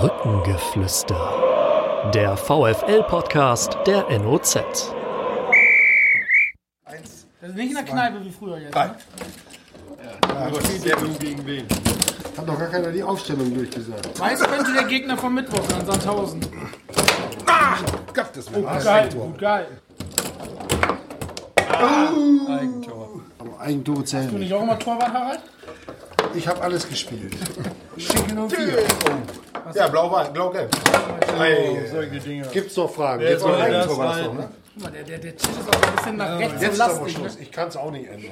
Brückengeflüster. Der VFL-Podcast der NOZ. Das ist nicht in der Kneipe wie früher jetzt. Nein. Ne? Aber Stellung gegen wen? Hat doch gar keiner die Aufstellung durchgesagt. Weiß könnte der Gegner vom Mittwoch sein, Sandhausen. Gott, das Oh, war geil, gut, geil. Eigentor. Aber Eigentore Du zählen. nicht auch immer Torwart, Harald? Ich habe alles gespielt. Schinken und vier. Ja, blau-weiß, blau-gelb. Ei, solche Dinge. Gibt's noch Fragen? Jetzt noch Eigentor war das leiten? noch, ne? Guck mal, der, der, der Tisch ist auch ein bisschen nach rechts Jetzt so ist aber lastig. Schluss. Ne? Ich kann es auch nicht ändern.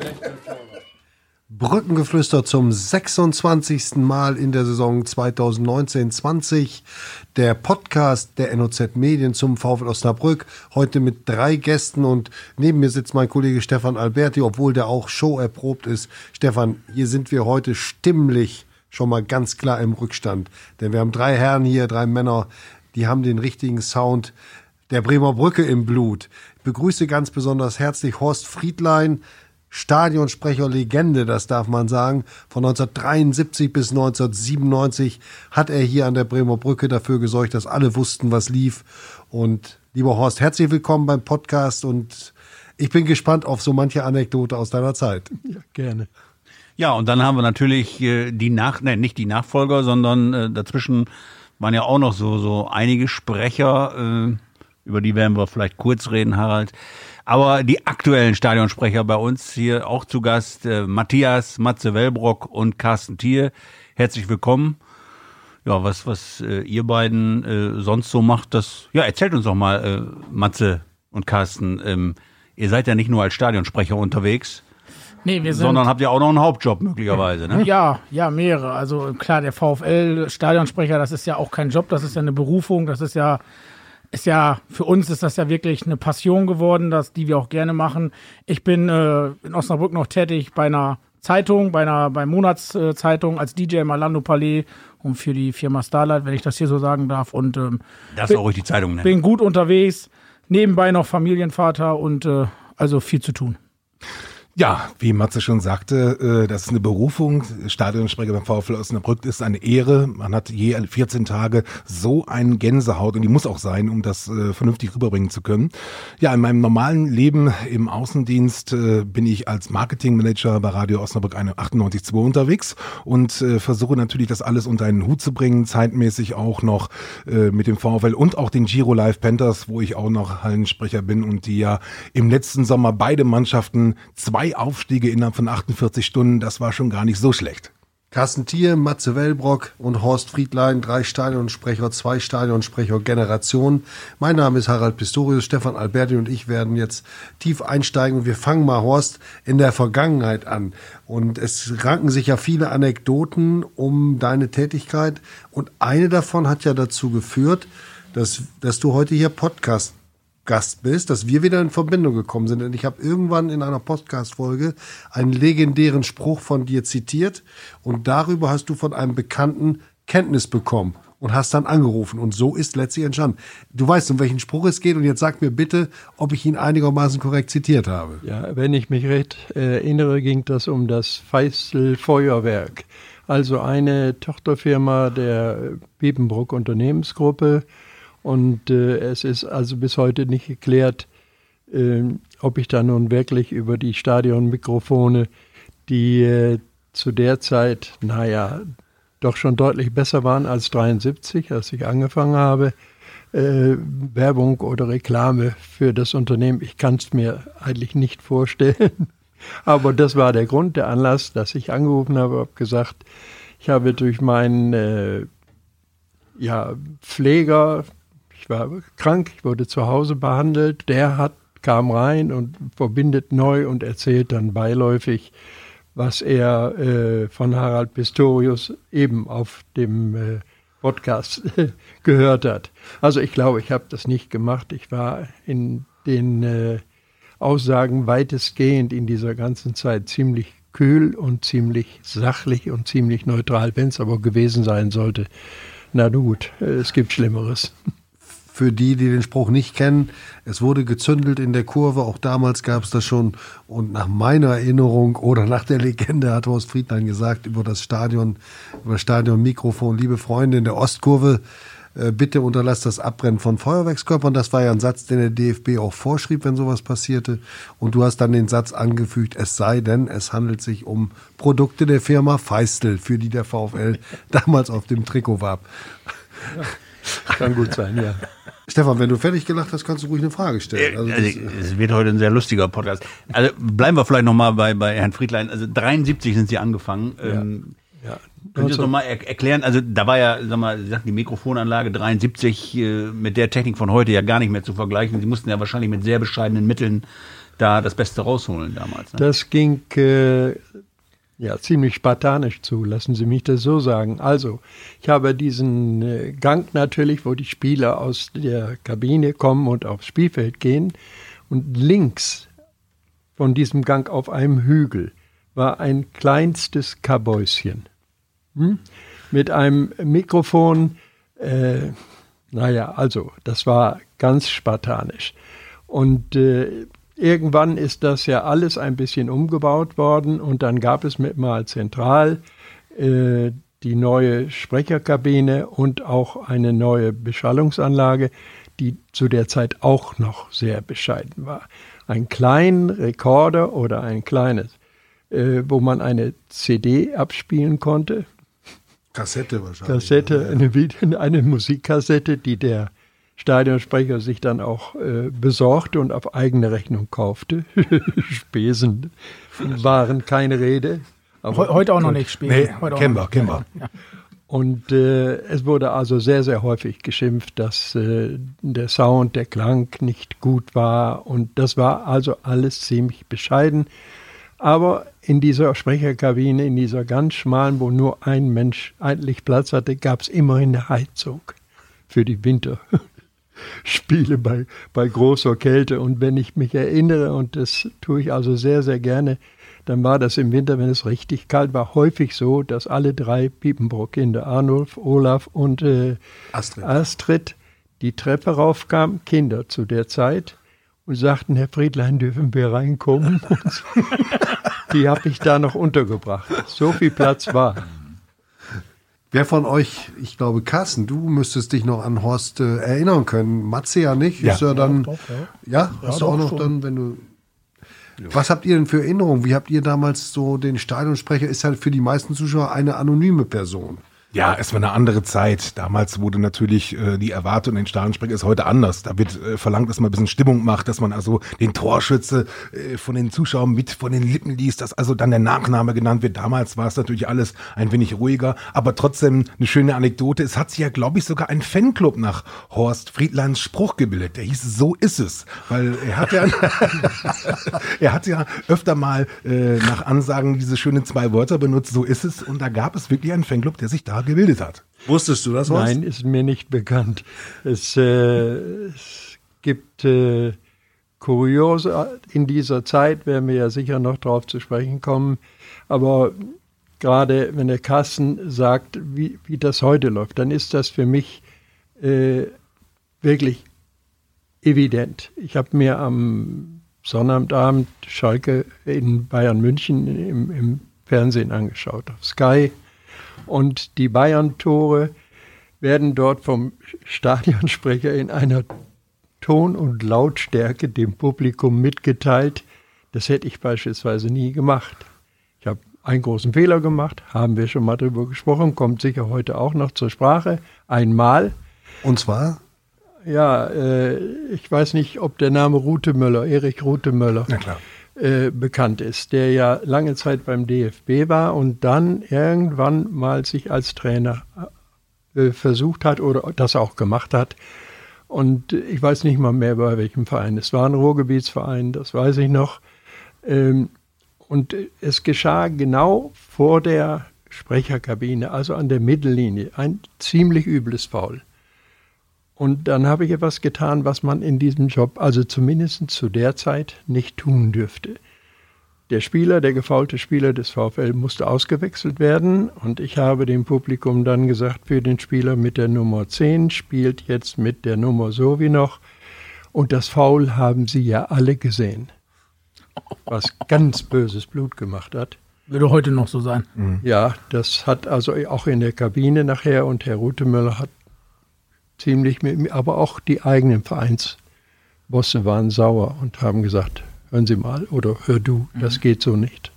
Brückengeflüster zum 26. Mal in der Saison 2019-20. Der Podcast der NOZ Medien zum VfL Osnabrück. Heute mit drei Gästen und neben mir sitzt mein Kollege Stefan Alberti, obwohl der auch Show erprobt ist. Stefan, hier sind wir heute stimmlich schon mal ganz klar im Rückstand. Denn wir haben drei Herren hier, drei Männer, die haben den richtigen Sound der Bremer Brücke im Blut. Ich begrüße ganz besonders herzlich Horst Friedlein, Stadionsprecher Legende, das darf man sagen. Von 1973 bis 1997 hat er hier an der Bremer Brücke dafür gesorgt, dass alle wussten, was lief. Und lieber Horst, herzlich willkommen beim Podcast und ich bin gespannt auf so manche Anekdote aus deiner Zeit. Ja, gerne. Ja, und dann haben wir natürlich äh, die Nach, nein, nicht die Nachfolger, sondern äh, dazwischen waren ja auch noch so so einige Sprecher, äh, über die werden wir vielleicht kurz reden, Harald. Aber die aktuellen Stadionsprecher bei uns hier auch zu Gast, Matthias, Matze Wellbrock und Carsten Thier. Herzlich willkommen. Ja, was was ihr beiden sonst so macht, das ja erzählt uns doch mal, Matze und Carsten. Ähm, ihr seid ja nicht nur als Stadionsprecher unterwegs, Nee, wir sind. sondern habt ihr auch noch einen Hauptjob möglicherweise, ne? ja, ja, mehrere. Also klar, der VfL-Stadionsprecher, das ist ja auch kein Job, das ist ja eine Berufung, das ist ja, ist ja, für uns ist das ja wirklich eine Passion geworden, das, die wir auch gerne machen. Ich bin äh, in Osnabrück noch tätig bei einer Zeitung, bei einer bei Monatszeitung als DJ im Alando Palais und für die Firma Starlight, wenn ich das hier so sagen darf. Und ähm, Das ist auch ruhig die Zeitung nennen. bin gut unterwegs, nebenbei noch Familienvater und äh, also viel zu tun. Ja, wie Matze schon sagte, äh, das ist eine Berufung. Stadionsprecher beim VfL Osnabrück ist eine Ehre. Man hat je 14 Tage so einen Gänsehaut und die muss auch sein, um das äh, vernünftig rüberbringen zu können. Ja, in meinem normalen Leben im Außendienst äh, bin ich als Marketingmanager bei Radio Osnabrück 98.2 unterwegs und versuche natürlich das alles unter einen Hut zu bringen, zeitmäßig auch noch mit dem VfL und auch den Giro Live Panthers, wo ich auch noch Hallensprecher bin und die ja im letzten Sommer beide Mannschaften zwei Aufstiege innerhalb von 48 Stunden, das war schon gar nicht so schlecht. Carsten Thier, Matze Wellbrock und Horst Friedlein, drei Stadionsprecher, zwei Stadionsprecher Generationen. Mein Name ist Harald Pistorius, Stefan Alberti und ich werden jetzt tief einsteigen wir fangen mal, Horst, in der Vergangenheit an. Und es ranken sich ja viele Anekdoten um deine Tätigkeit und eine davon hat ja dazu geführt, dass, dass du heute hier Podcast Gast bist, dass wir wieder in Verbindung gekommen sind. Und ich habe irgendwann in einer Podcast-Folge einen legendären Spruch von dir zitiert und darüber hast du von einem Bekannten Kenntnis bekommen und hast dann angerufen. Und so ist letztlich entstanden. Du weißt, um welchen Spruch es geht und jetzt sag mir bitte, ob ich ihn einigermaßen korrekt zitiert habe. Ja, wenn ich mich recht erinnere, ging das um das Feistel Feuerwerk. Also eine Tochterfirma der Biebenbruck Unternehmensgruppe. Und äh, es ist also bis heute nicht geklärt, äh, ob ich da nun wirklich über die Stadionmikrofone, die äh, zu der Zeit, naja, doch schon deutlich besser waren als 73, als ich angefangen habe, äh, Werbung oder Reklame für das Unternehmen. Ich kann es mir eigentlich nicht vorstellen. Aber das war der Grund, der Anlass, dass ich angerufen habe, habe gesagt, ich habe durch meinen äh, ja, Pfleger, ich war krank, ich wurde zu Hause behandelt, der hat, kam rein und verbindet neu und erzählt dann beiläufig, was er äh, von Harald Pistorius eben auf dem äh, Podcast gehört hat. Also ich glaube, ich habe das nicht gemacht. Ich war in den äh, Aussagen weitestgehend in dieser ganzen Zeit ziemlich kühl und ziemlich sachlich und ziemlich neutral, wenn es aber gewesen sein sollte. Na gut, äh, es gibt Schlimmeres. für die, die den Spruch nicht kennen. Es wurde gezündelt in der Kurve, auch damals gab es das schon. Und nach meiner Erinnerung oder nach der Legende hat Horst Friedlein gesagt über das Stadion, über das Stadionmikrofon, liebe Freunde in der Ostkurve, äh, bitte unterlasst das Abbrennen von Feuerwerkskörpern. Das war ja ein Satz, den der DFB auch vorschrieb, wenn sowas passierte. Und du hast dann den Satz angefügt, es sei denn, es handelt sich um Produkte der Firma Feistel, für die der VfL damals auf dem Trikot warb. Kann gut sein, ja. Stefan, wenn du fertig gelacht hast, kannst du ruhig eine Frage stellen. Also also, es wird heute ein sehr lustiger Podcast. Also bleiben wir vielleicht nochmal bei, bei Herrn Friedlein. Also 73 sind Sie angefangen. Ja. Ähm, ja. Könnt ihr das nochmal er erklären? Also da war ja, sag mal, Sie sagten die Mikrofonanlage 73 äh, mit der Technik von heute ja gar nicht mehr zu vergleichen. Sie mussten ja wahrscheinlich mit sehr bescheidenen Mitteln da das Beste rausholen damals. Ne? Das ging äh, ja ziemlich spartanisch zu, lassen Sie mich das so sagen. Also, ich habe diesen äh, Gang natürlich, wo die Spieler aus der Kabine kommen und aufs Spielfeld gehen. Und links von diesem Gang auf einem Hügel war ein kleinstes Kabäuschen hm? Mit einem Mikrofon, äh, naja, also das war ganz spartanisch. Und äh, irgendwann ist das ja alles ein bisschen umgebaut worden und dann gab es mit mal zentral äh, die neue Sprecherkabine und auch eine neue Beschallungsanlage, die zu der Zeit auch noch sehr bescheiden war. Ein kleinen Rekorder oder ein kleines, äh, wo man eine CD abspielen konnte, Kassette wahrscheinlich. Kassette, eine, eine Musikkassette, die der Stadionsprecher sich dann auch äh, besorgte und auf eigene Rechnung kaufte. Spesen waren keine Rede. heute auch noch nicht Spesen. Nee, heute kennen wir, kennen wir. Und äh, es wurde also sehr, sehr häufig geschimpft, dass äh, der Sound, der Klang nicht gut war. Und das war also alles ziemlich bescheiden. Aber in dieser Sprecherkabine, in dieser ganz schmalen, wo nur ein Mensch eigentlich Platz hatte, gab es immerhin eine Heizung für die Winterspiele bei, bei großer Kälte. Und wenn ich mich erinnere, und das tue ich also sehr, sehr gerne, dann war das im Winter, wenn es richtig kalt war, häufig so, dass alle drei Piepenbrock-Kinder, Arnulf, Olaf und äh, Astrid. Astrid, die Treppe raufkamen, Kinder zu der Zeit, und sagten, Herr Friedlein, dürfen wir reinkommen? die habe ich da noch untergebracht. So viel Platz war. Wer von euch, ich glaube, Carsten, du müsstest dich noch an Horst äh, erinnern können. Matze ja nicht. Ja, ist ja dann. Ja, doch, ja. ja hast du auch noch schon. dann, wenn du. Was habt ihr denn für Erinnerungen? Wie habt ihr damals so den Stadionsprecher? Ist halt für die meisten Zuschauer eine anonyme Person. Ja, es war eine andere Zeit. Damals wurde natürlich äh, die Erwartung in den Stadionsprecher ist heute anders. Da wird äh, verlangt, dass man ein bisschen Stimmung macht, dass man also den Torschütze äh, von den Zuschauern mit von den Lippen liest, dass also dann der Nachname genannt wird. Damals war es natürlich alles ein wenig ruhiger, aber trotzdem eine schöne Anekdote. Es hat sich ja, glaube ich, sogar ein Fanclub nach Horst Friedlands Spruch gebildet. Der hieß So ist es, weil er hat ja er hat ja öfter mal äh, nach Ansagen diese schönen zwei Wörter benutzt. So ist es und da gab es wirklich einen Fanclub, der sich da gebildet hat. Wusstest du das? Was? Nein, ist mir nicht bekannt. Es, äh, es gibt äh, Kuriose in dieser Zeit, werden wir ja sicher noch darauf zu sprechen kommen. Aber gerade wenn der Kassen sagt, wie, wie das heute läuft, dann ist das für mich äh, wirklich evident. Ich habe mir am Sonnabendabend Schalke in Bayern München im, im Fernsehen angeschaut, auf Sky und die Bayern-Tore werden dort vom Stadionsprecher in einer Ton- und Lautstärke dem Publikum mitgeteilt. Das hätte ich beispielsweise nie gemacht. Ich habe einen großen Fehler gemacht, haben wir schon mal drüber gesprochen, kommt sicher heute auch noch zur Sprache. Einmal. Und zwar? Ja, äh, ich weiß nicht, ob der Name Rutemöller, Erich Rutemöller. Na klar äh, bekannt ist, der ja lange Zeit beim DFB war und dann irgendwann mal sich als Trainer äh, versucht hat oder das auch gemacht hat. Und ich weiß nicht mal mehr bei welchem Verein. Es war ein Ruhrgebietsverein, das weiß ich noch. Ähm, und es geschah genau vor der Sprecherkabine, also an der Mittellinie, ein ziemlich übles Foul. Und dann habe ich etwas getan, was man in diesem Job, also zumindest zu der Zeit, nicht tun dürfte. Der Spieler, der gefaulte Spieler des VfL musste ausgewechselt werden und ich habe dem Publikum dann gesagt, für den Spieler mit der Nummer 10 spielt jetzt mit der Nummer so wie noch und das Foul haben sie ja alle gesehen, was ganz böses Blut gemacht hat. Würde heute noch so sein. Ja, das hat also auch in der Kabine nachher und Herr Rutemöller hat ziemlich mit mir, aber auch die eigenen Vereinsbosse waren sauer und haben gesagt, hören Sie mal oder hör du, das geht so nicht.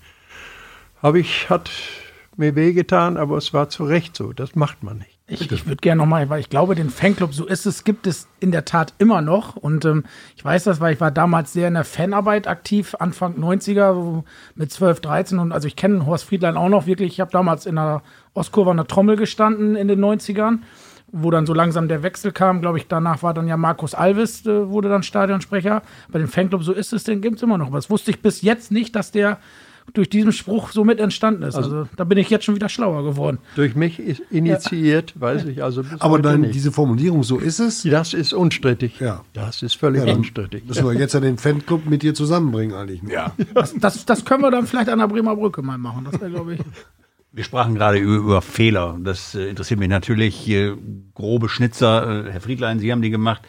Habe ich, hat mir wehgetan, aber es war zu Recht so, das macht man nicht. Ich, ich würde gerne nochmal, weil ich glaube, den Fanclub, so ist es, gibt es in der Tat immer noch. Und ähm, ich weiß das, weil ich war damals sehr in der Fanarbeit aktiv, Anfang 90er, so mit 12, 13. Und also ich kenne Horst Friedlein auch noch wirklich. Ich habe damals in der Ostkurve an der Trommel gestanden in den 90ern, wo dann so langsam der Wechsel kam. Glaube ich, danach war dann ja Markus Alves, äh, wurde dann Stadionsprecher. Bei dem Fanclub, so ist es, den gibt es immer noch. Aber das wusste ich bis jetzt nicht, dass der durch diesen Spruch so mit entstanden ist. Also, da bin ich jetzt schon wieder schlauer geworden. Durch mich ist initiiert, weiß ich also bis Aber dann nicht. diese Formulierung, so ist es. das ist unstrittig. Ja. Das ist völlig Ja, unstrittig. Müssen wir jetzt ja den Fanclub mit dir zusammenbringen eigentlich. Ja. Das, das, das können wir dann vielleicht an der Bremer Brücke mal machen. Das wäre, glaube ich. Wir sprachen gerade über, über Fehler. Das äh, interessiert mich natürlich. Äh, grobe Schnitzer, äh, Herr Friedlein, Sie haben die gemacht.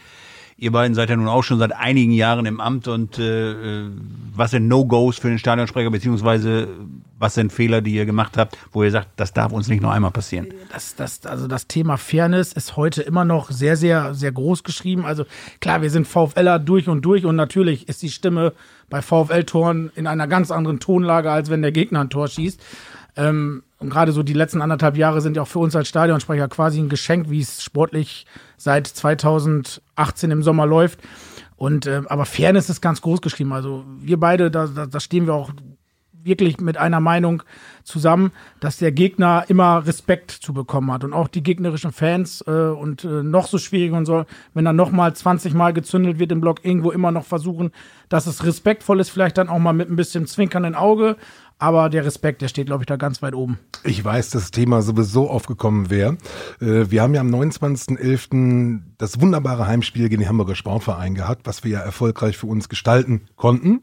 Ihr beiden seid ja nun auch schon seit einigen Jahren im Amt und äh, äh, was sind No-Gos für den Stadionsprecher, beziehungsweise was sind Fehler, die ihr gemacht habt, wo ihr sagt, das darf uns nicht noch einmal passieren? das, das, also das Thema Fairness ist heute immer noch sehr, sehr, sehr groß geschrieben. Also klar, wir sind VfLer durch und durch und natürlich ist die Stimme bei VfL-Toren in einer ganz anderen Tonlage, als wenn der Gegner ein Tor schießt. Ähm, und gerade so die letzten anderthalb Jahre sind ja auch für uns als Stadionsprecher quasi ein Geschenk, wie es sportlich seit 2018 im Sommer läuft. Und äh, aber Fairness ist ganz groß geschrieben. Also wir beide, da, da, da stehen wir auch wirklich mit einer Meinung zusammen, dass der Gegner immer Respekt zu bekommen hat und auch die gegnerischen Fans äh, und äh, noch so schwierig und so, wenn dann noch mal 20 Mal gezündelt wird im Block, irgendwo immer noch versuchen, dass es respektvoll ist, vielleicht dann auch mal mit ein bisschen zwinkernden Auge, aber der Respekt, der steht, glaube ich, da ganz weit oben. Ich weiß, das Thema sowieso aufgekommen wäre. Äh, Wir haben ja am 29.11. das wunderbare Heimspiel gegen den Hamburger Sportverein gehabt, was wir ja erfolgreich für uns gestalten konnten.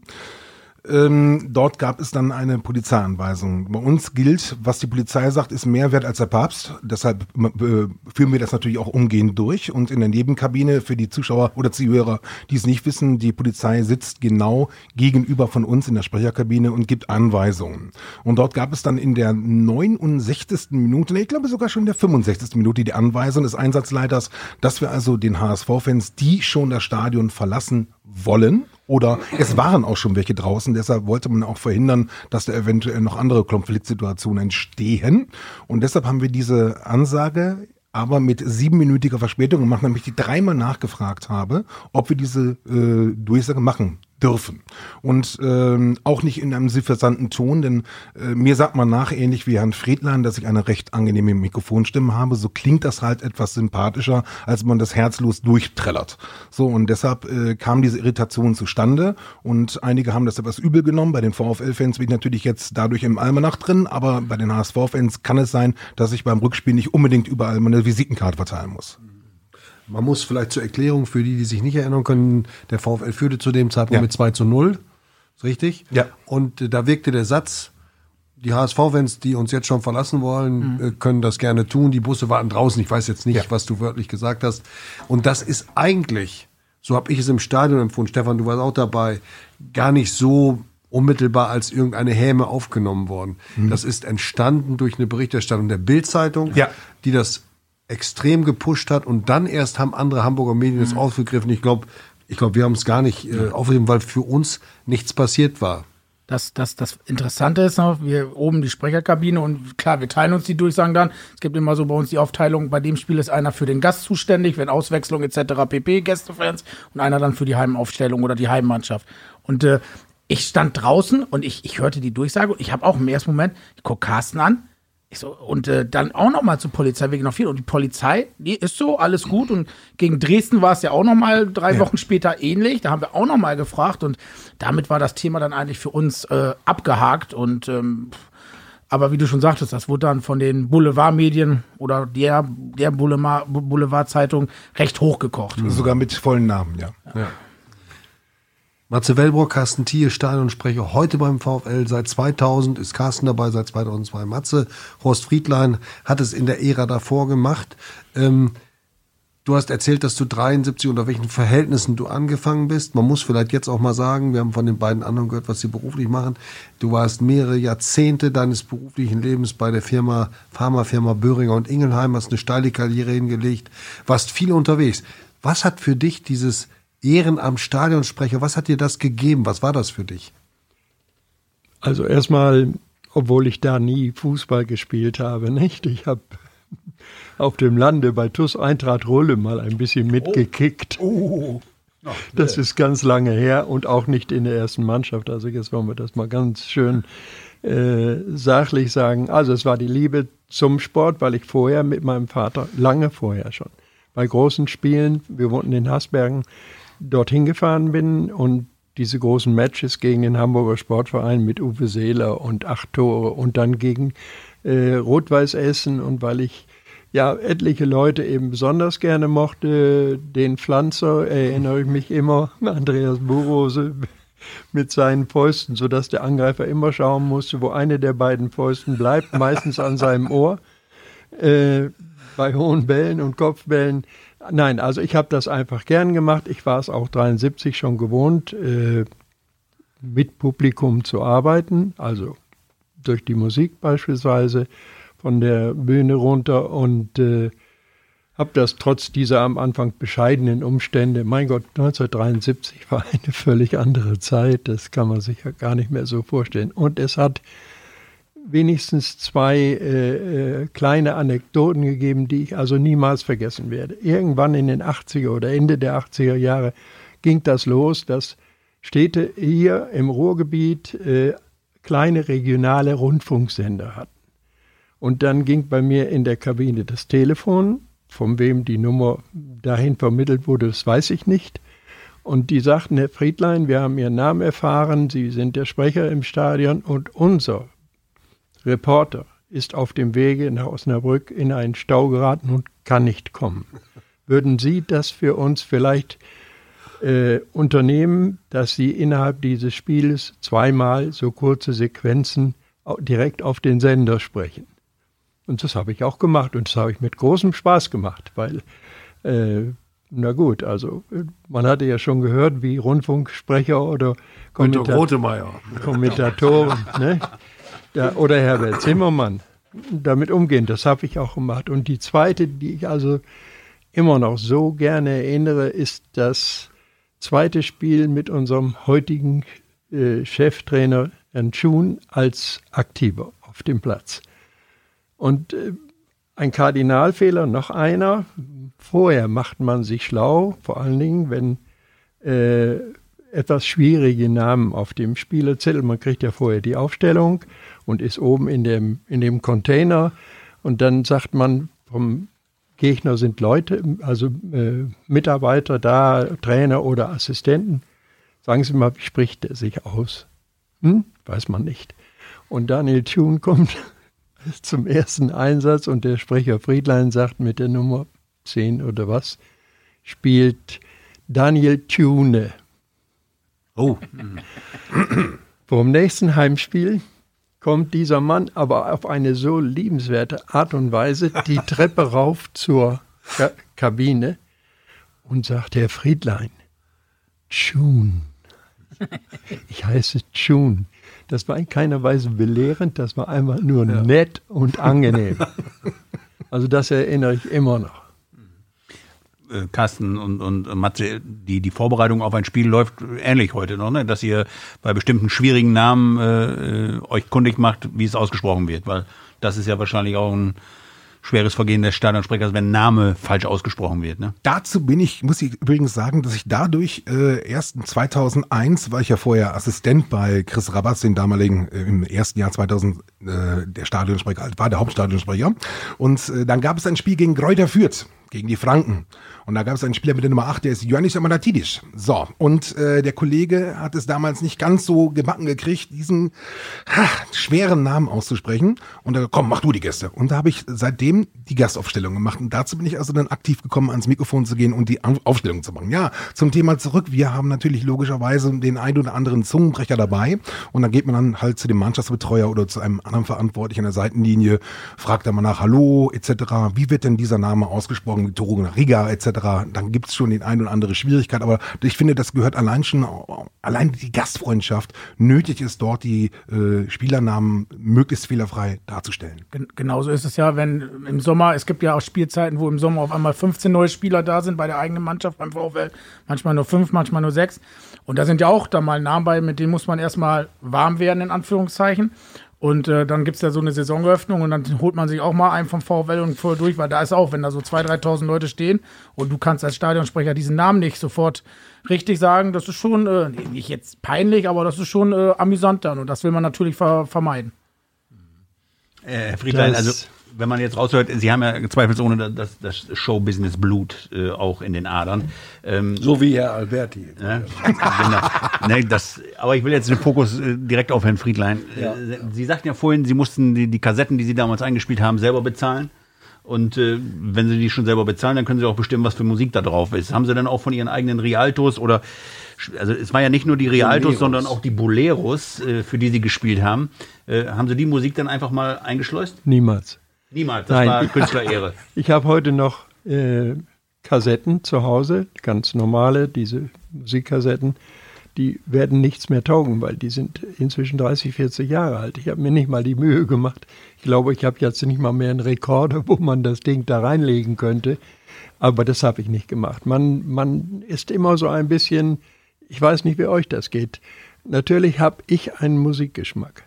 Ähm, dort gab es dann eine Polizeianweisung. Bei uns gilt, was die Polizei sagt, ist mehr wert als der Papst. Deshalb äh, führen wir das natürlich auch umgehend durch. Und in der Nebenkabine für die Zuschauer oder Zuhörer, die es nicht wissen, die Polizei sitzt genau gegenüber von uns in der Sprecherkabine und gibt Anweisungen. Und dort gab es dann in der 69. Minute, ich glaube sogar schon in der 65. Minute die Anweisung des Einsatzleiters, dass wir also den HSV-Fans, die schon das Stadion verlassen wollen, oder es waren auch schon welche draußen, deshalb wollte man auch verhindern, dass da eventuell noch andere Konfliktsituationen entstehen. Und deshalb haben wir diese Ansage aber mit siebenminütiger Verspätung gemacht, nämlich die dreimal nachgefragt habe, ob wir diese äh, Durchsage machen dürfen. Und ähm, auch nicht in einem suffisanten Ton, denn äh, mir sagt man nach, ähnlich wie Herrn Friedlein, dass ich eine recht angenehme Mikrofonstimme habe. So klingt das halt etwas sympathischer, als man das herzlos durchtrellert. So, und deshalb äh, kam diese Irritation zustande und einige haben das etwas übel genommen. Bei den VfL-Fans bin ich natürlich jetzt dadurch im Almanach drin, aber bei den HSV-Fans kann es sein, dass ich beim Rückspiel nicht unbedingt überall meine Visitenkarte verteilen muss. Man muss vielleicht zur Erklärung für die, die sich nicht erinnern können, der VfL führte zu dem Zeitpunkt Ja. mit 2 zu 0. Ist richtig? Ja. Und äh, da wirkte der Satz, die HSV-Fans, die uns jetzt schon verlassen wollen, äh, können das gerne tun. Die Busse warten draußen. Ich weiß jetzt nicht, Ja. was du wörtlich gesagt hast. Und das ist eigentlich, so habe ich es im Stadion empfunden, Stefan, du warst auch dabei, gar nicht so unmittelbar als irgendeine Häme aufgenommen worden. Das ist entstanden durch eine Berichterstattung der Bild-Zeitung, Ja. die das extrem gepusht hat und dann erst haben andere Hamburger Medien es aufgegriffen. Ich glaube, ich glaube, wir haben es gar nicht äh, aufgegriffen, weil für uns nichts passiert war. Das, das, das Interessante ist noch, wir oben die Sprecherkabine und klar, wir teilen uns die Durchsagen dann. Es gibt immer so bei uns die Aufteilung, bei dem Spiel ist einer für den Gast zuständig, wenn Auswechslung etc. pp. Gästefans und einer dann für die Heimaufstellung oder die Heimmannschaft. Und äh, ich stand draußen und ich, ich hörte die Durchsage und ich habe auch im ersten Moment, ich gucke Carsten an, ich so, und äh, dann auch noch mal zur Polizei wegen noch viel. Und die Polizei, die ist so, alles gut. Und gegen Dresden war es ja auch noch mal drei Wochen später ähnlich. Da haben wir auch noch mal gefragt. Und damit war das Thema dann eigentlich für uns äh, abgehakt. Und ähm, aber wie du schon sagtest, das wurde dann von den Boulevardmedien oder der, der Boulevard- Boulevardzeitung recht hochgekocht. Sogar mit vollen Namen, ja. Matze Wellbrock, Carsten Thiel, Stadionsprecher, heute beim VfL. Seit 2000 ist Carsten dabei, seit 2002 Matze. Horst Friedlein hat es in der Ära davor gemacht. Ähm, du hast erzählt, dass du 73 unter welchen Verhältnissen du angefangen bist. Man muss vielleicht jetzt auch mal sagen, wir haben von den beiden anderen gehört, was sie beruflich machen. Du warst mehrere Jahrzehnte deines beruflichen Lebens bei der Firma, Pharmafirma Böhringer und Ingelheim, hast eine steile Karriere hingelegt, warst viel unterwegs. Was hat für dich dieses Ehrenamt Stadionsprecher. Was hat dir das gegeben? Was war das für dich? Also erstmal, obwohl ich da nie Fußball gespielt habe, nicht? Ich habe auf dem Lande bei TUS Eintracht Rolle mal ein bisschen mitgekickt. Oh. Oh. Das ist ganz lange her und auch nicht in der ersten Mannschaft. Also jetzt wollen wir das mal ganz schön äh, sachlich sagen. Also es war die Liebe zum Sport, weil ich vorher mit meinem Vater, lange vorher schon, bei großen Spielen, wir wohnten in Hasbergen, dorthin gefahren bin und diese großen Matches gegen den Hamburger Sportverein mit Uwe Seeler und acht Tore und dann gegen äh, Rot-Weiß Essen und weil ich ja etliche Leute eben besonders gerne mochte, den Pflanzer erinnere ich mich immer, Andreas Burose mit seinen Fäusten, sodass der Angreifer immer schauen musste, wo eine der beiden Fäusten bleibt, meistens an seinem Ohr. Äh, bei hohen Bällen und Kopfbällen Nein, also ich habe das einfach gern gemacht. Ich war es auch 73 schon gewohnt, äh, mit Publikum zu arbeiten, also durch die Musik beispielsweise von der Bühne runter und äh, habe das trotz dieser am Anfang bescheidenen Umstände, mein Gott, 1973 war eine völlig andere Zeit, das kann man sich ja gar nicht mehr so vorstellen. Und es hat wenigstens zwei äh, äh, kleine Anekdoten gegeben, die ich also niemals vergessen werde. Irgendwann in den 80er oder Ende der 80er Jahre ging das los, dass Städte hier im Ruhrgebiet äh, kleine regionale Rundfunksender hatten. Und dann ging bei mir in der Kabine das Telefon, von wem die Nummer dahin vermittelt wurde, das weiß ich nicht. Und die sagten, Herr Friedlein, wir haben Ihren Namen erfahren, Sie sind der Sprecher im Stadion und unser Reporter ist auf dem Wege nach Osnabrück in einen Stau geraten und kann nicht kommen. Würden Sie das für uns vielleicht äh, unternehmen, dass Sie innerhalb dieses Spieles zweimal so kurze Sequenzen direkt auf den Sender sprechen? Und das habe ich auch gemacht und das habe ich mit großem Spaß gemacht, weil, äh, na gut, also man hatte ja schon gehört, wie Rundfunksprecher oder Kommenta Kommentatoren, ne? ja, oder Herbert Zimmermann damit umgehen. Das habe ich auch gemacht. Und die zweite, die ich also immer noch so gerne erinnere, ist das zweite Spiel mit unserem heutigen äh, Cheftrainer Schun als Aktiver auf dem Platz. Und äh, ein Kardinalfehler, noch einer. Vorher macht man sich schlau, vor allen Dingen, wenn äh, etwas schwierige Namen auf dem Spielerzettel. Man kriegt ja vorher die Aufstellung und ist oben in dem, in dem Container. Und dann sagt man, vom Gegner sind Leute, also äh, Mitarbeiter da, Trainer oder Assistenten. Sagen Sie mal, wie spricht er sich aus? Hm? Weiß man nicht. Und Daniel Thune kommt zum ersten Einsatz und der Sprecher Friedlein sagt mit der Nummer 10 oder was, spielt Daniel Thune. Oh. Vom nächsten Heimspiel kommt dieser Mann aber auf eine so liebenswerte Art und Weise die Treppe rauf zur Ka Kabine und sagt, Herr Friedlein, Tschun. Ich heiße Tschun. Das war in keiner Weise belehrend, das war einfach nur ja. nett und angenehm. Also das erinnere ich immer noch. Carsten und, und Matze, die, die Vorbereitung auf ein Spiel läuft ähnlich heute noch, ne? dass ihr bei bestimmten schwierigen Namen äh, euch kundig macht, wie es ausgesprochen wird, weil das ist ja wahrscheinlich auch ein schweres Vergehen des Stadionsprechers, wenn Name falsch ausgesprochen wird. Ne? Dazu bin ich, muss ich übrigens sagen, dass ich dadurch äh, erst 2001 war ich ja vorher Assistent bei Chris Rabas, den damaligen äh, im ersten Jahr 2000 äh, der Stadionsprecher, war der Hauptstadionsprecher. Und äh, dann gab es ein Spiel gegen Kräuter Fürth gegen die Franken. Und da gab es einen Spieler mit der Nummer 8, der ist Ioannis Amanatidis. So, und äh, der Kollege hat es damals nicht ganz so gebacken gekriegt, diesen ha, schweren Namen auszusprechen. Und da komm, mach du die Gäste. Und da habe ich seitdem die Gastaufstellung gemacht. Und dazu bin ich also dann aktiv gekommen, ans Mikrofon zu gehen und die Aufstellung zu machen. Ja, zum Thema zurück. Wir haben natürlich logischerweise den ein oder anderen Zungenbrecher dabei. Und dann geht man dann halt zu dem Mannschaftsbetreuer oder zu einem anderen Verantwortlichen an der Seitenlinie, fragt dann mal nach Hallo etc. Wie wird denn dieser Name ausgesprochen? Toruga Riga etc dann gibt es schon den ein oder andere Schwierigkeit. Aber ich finde, das gehört allein schon, allein die Gastfreundschaft nötig ist, dort die äh, Spielernamen möglichst fehlerfrei darzustellen. Genauso ist es ja, wenn im Sommer, es gibt ja auch Spielzeiten, wo im Sommer auf einmal 15 neue Spieler da sind bei der eigenen Mannschaft beim VfL. Manchmal nur fünf, manchmal nur sechs. Und da sind ja auch da mal Namen bei, mit denen muss man erstmal warm werden, in Anführungszeichen. Und äh, dann gibt es ja so eine Saisonöffnung und dann holt man sich auch mal einen vom VfL und voll durch, weil da ist auch, wenn da so 2.000, 3.000 Leute stehen und du kannst als Stadionsprecher diesen Namen nicht sofort richtig sagen, das ist schon, äh, nicht jetzt peinlich, aber das ist schon äh, amüsant dann und das will man natürlich ver vermeiden. Äh, Friedlein, also wenn man jetzt raushört, Sie haben ja zweifelsohne das, das Show-Business-Blut äh, auch in den Adern. Ähm, so wie Herr Alberti. Ne? genau. ne, das, aber ich will jetzt den Fokus äh, direkt auf Herrn Friedlein. Ja. Äh, Sie sagten ja vorhin, Sie mussten die, die Kassetten, die Sie damals eingespielt haben, selber bezahlen. Und äh, wenn Sie die schon selber bezahlen, dann können Sie auch bestimmen, was für Musik da drauf ist. Haben Sie dann auch von Ihren eigenen Rialtos oder also es war ja nicht nur die Rialtos, Boleros. sondern auch die Boleros, äh, für die Sie gespielt haben. Äh, haben Sie die Musik dann einfach mal eingeschleust? Niemals. Niemals, das Nein. war Künstlerehre. Ich habe heute noch äh, Kassetten zu Hause, ganz normale, diese Musikkassetten. Die werden nichts mehr taugen, weil die sind inzwischen 30, 40 Jahre alt. Ich habe mir nicht mal die Mühe gemacht. Ich glaube, ich habe jetzt nicht mal mehr einen Rekorder, wo man das Ding da reinlegen könnte. Aber das habe ich nicht gemacht. Man, man ist immer so ein bisschen, ich weiß nicht, wie euch das geht. Natürlich habe ich einen Musikgeschmack.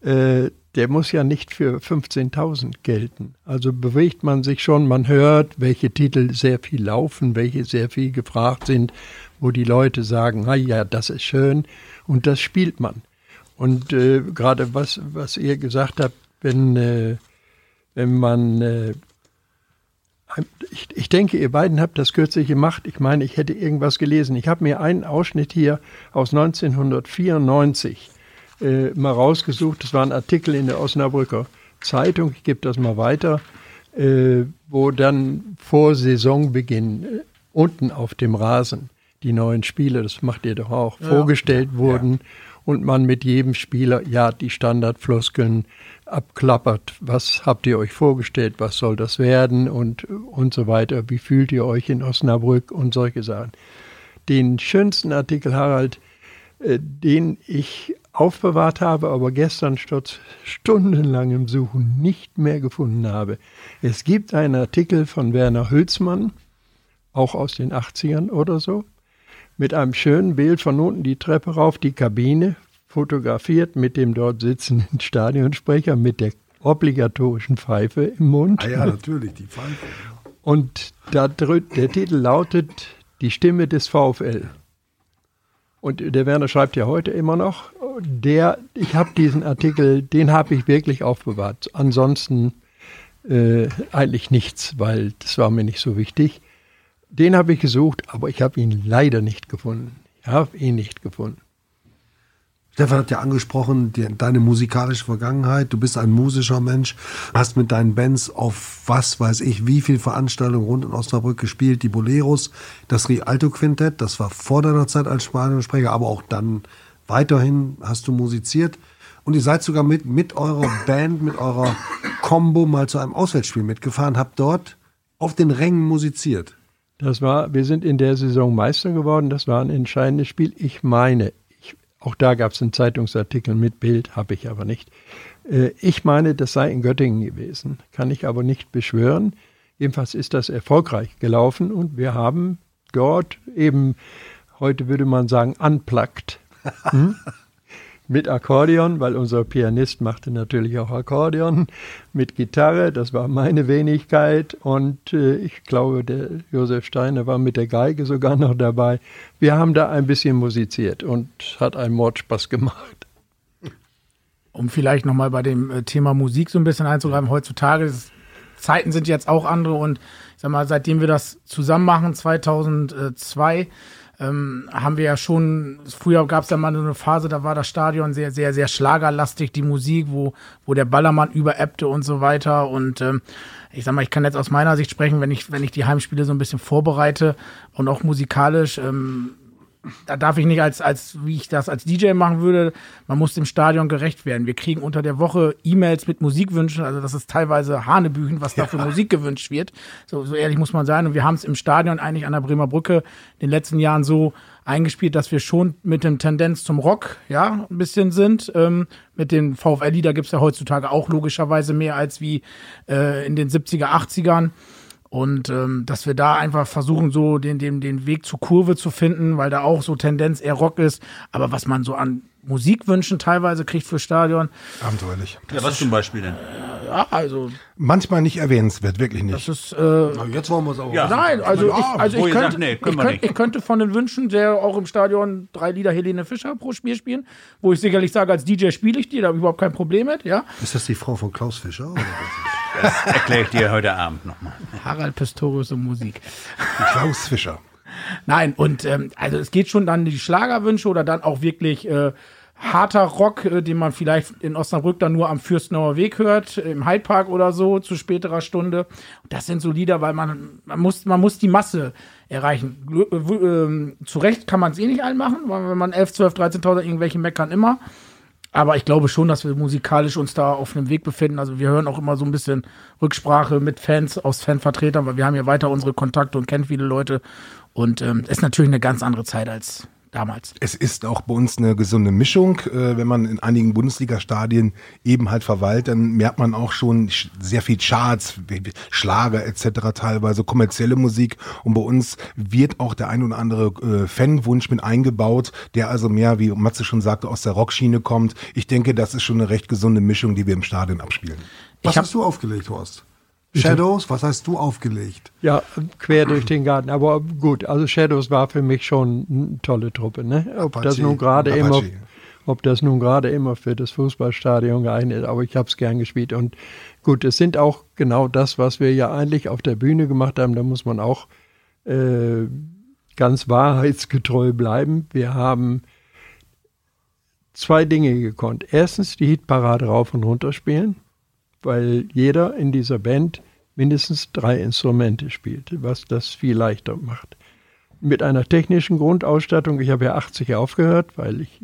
Äh, der muss ja nicht für 15.000 gelten. Also bewegt man sich schon, man hört, welche Titel sehr viel laufen, welche sehr viel gefragt sind, wo die Leute sagen, ah ja, das ist schön und das spielt man. Und äh, gerade was, was ihr gesagt habt, wenn, äh, wenn man, äh, ich, ich denke, ihr beiden habt das kürzlich gemacht. Ich meine, ich hätte irgendwas gelesen. Ich habe mir einen Ausschnitt hier aus 1994 äh, mal rausgesucht. Das war ein Artikel in der Osnabrücker Zeitung. Ich gebe das mal weiter, äh, wo dann vor Saisonbeginn äh, unten auf dem Rasen die neuen Spiele, das macht ihr doch auch, ja. vorgestellt wurden ja. und man mit jedem Spieler ja die Standardfloskeln abklappert. Was habt ihr euch vorgestellt? Was soll das werden? Und, und so weiter. Wie fühlt ihr euch in Osnabrück und solche Sachen? Den schönsten Artikel, Harald, äh, den ich aufbewahrt habe, aber gestern statt stundenlangem Suchen nicht mehr gefunden habe. Es gibt einen Artikel von Werner Hülsmann, auch aus den 80ern oder so, mit einem schönen Bild von unten die Treppe rauf, die Kabine, fotografiert mit dem dort sitzenden Stadionsprecher mit der obligatorischen Pfeife im Mund. Ah ja, natürlich, die Pfeife. Und da, der Titel lautet Die Stimme des VfL. Und der Werner schreibt ja heute immer noch, der, ich habe diesen Artikel, den habe ich wirklich aufbewahrt. Ansonsten äh, eigentlich nichts, weil das war mir nicht so wichtig. Den habe ich gesucht, aber ich habe ihn leider nicht gefunden. Ich habe ihn nicht gefunden. Stefan hat ja angesprochen, die, deine musikalische Vergangenheit. Du bist ein musischer Mensch, hast mit deinen Bands auf was weiß ich, wie viel Veranstaltungen rund in Osnabrück gespielt. Die Boleros, das Rialto Quintett, das war vor deiner Zeit als Stadionsprecher, aber auch dann weiterhin hast du musiziert. Und ihr seid sogar mit, mit eurer Band, mit eurer Combo mal zu einem Auswärtsspiel mitgefahren, habt dort auf den Rängen musiziert. Das war, wir sind in der Saison Meister geworden. Das war ein entscheidendes Spiel. Ich meine, auch da gab es einen Zeitungsartikel mit Bild, habe ich aber nicht. Äh, ich meine, das sei in Göttingen gewesen, kann ich aber nicht beschwören. Jedenfalls ist das erfolgreich gelaufen und wir haben dort eben, heute würde man sagen, unplugged. Hm? mit Akkordeon, weil unser Pianist machte natürlich auch Akkordeon, mit Gitarre, das war meine Wenigkeit und äh, ich glaube, der Josef Steiner war mit der Geige sogar noch dabei. Wir haben da ein bisschen musiziert und hat einen Mordspaß gemacht. Um vielleicht nochmal bei dem äh, Thema Musik so ein bisschen einzugreifen, heutzutage ist Zeiten sind jetzt auch andere und ich sag mal, seitdem wir das zusammen machen, 2002, ähm, haben wir ja schon, früher gab es ja mal so eine Phase, da war das Stadion sehr, sehr, sehr schlagerlastig, die Musik, wo, wo der Ballermann überebbte und so weiter. Und ähm, ich sag mal, ich kann jetzt aus meiner Sicht sprechen, wenn ich, wenn ich die Heimspiele so ein bisschen vorbereite und auch musikalisch, ähm, da darf ich nicht als, als, wie ich das als DJ machen würde, man muss dem Stadion gerecht werden. Wir kriegen unter der Woche E-Mails mit Musikwünschen, also das ist teilweise Hanebüchen, was da für Musik gewünscht wird. So, so ehrlich muss man sein. Und wir haben es im Stadion eigentlich an der Bremer Brücke in den letzten Jahren so eingespielt, dass wir schon mit dem Tendenz zum Rock, ja, ein bisschen sind. Ähm, mit den VfL-Lieder gibt es ja heutzutage auch logischerweise mehr als wie äh, in den 70er, 80ern. Und ähm, dass wir da einfach versuchen, so den, den, den Weg zur Kurve zu finden, weil da auch so Tendenz eher Rock ist. Aber was man so an Musikwünschen teilweise kriegt für Stadion. Abenteuerlich. Ja, was zum Beispiel denn? Ja, also Manchmal nicht erwähnenswert, wirklich nicht. das ist. Äh, jetzt wollen wir es auch. Ja. Nein, also, Ja, ich, also wo ich, ihr könnte, sagt, nee, ich, können wir könnte, nicht. ich könnte von den Wünschen, der auch im Stadion drei Lieder Helene Fischer pro Spiel spielen, wo ich sicherlich sage, als DJ spiele ich die, da habe ich überhaupt kein Problem mit, ja. Ist das die Frau von Klaus Fischer? Das erkläre ich dir heute Abend nochmal. Harald Pistorius und Musik. Klaus Fischer. Nein, und ähm, also es geht schon dann die Schlagerwünsche oder dann auch wirklich äh, harter Rock, äh, den man vielleicht in Osnabrück dann nur am Fürstenauer Weg hört, im Hyde Park oder so zu späterer Stunde. Und das sind so Lieder, weil man, man muss, man muss die Masse erreichen. Äh, ähm, zu Recht kann man es eh nicht allen machen, weil wenn man 11, 12, 13.000 irgendwelche meckern immer. Aber ich glaube schon, dass wir musikalisch uns da auf einem Weg befinden. Also wir hören auch immer so ein bisschen Rücksprache mit Fans aus Fanvertretern, weil wir haben ja weiter unsere Kontakte und kennen viele Leute. Und ähm, ist natürlich eine ganz andere Zeit als damals. Es ist auch bei uns eine gesunde Mischung. Äh, wenn man in einigen Bundesliga-Stadien eben halt verweilt, dann merkt man auch schon sch- sehr viel Charts, Schlager etc. teilweise, kommerzielle Musik. Und bei uns wird auch der ein oder andere äh, Fanwunsch mit eingebaut, der also mehr, wie Matze schon sagte, aus der Rockschiene kommt. Ich denke, das ist schon eine recht gesunde Mischung, die wir im Stadion abspielen. Was hab- hast du aufgelegt, Horst? Shadows, was hast du aufgelegt? Ja, quer durch den Garten. Aber gut, also Shadows war für mich schon eine tolle Truppe. Ne? Ob Apache. das nun gerade immer, ob das nun gerade immer für das Fußballstadion geeignet ist, aber ich habe es gern gespielt. Und gut, es sind auch genau das, was wir ja eigentlich auf der Bühne gemacht haben. Da muss man auch äh, ganz wahrheitsgetreu bleiben. Wir haben zwei Dinge gekonnt. Erstens die Hitparade rauf und runter spielen, weil jeder in dieser Band mindestens drei Instrumente spielt, was das viel leichter macht. Mit einer technischen Grundausstattung, ich habe ja 80 aufgehört, weil ich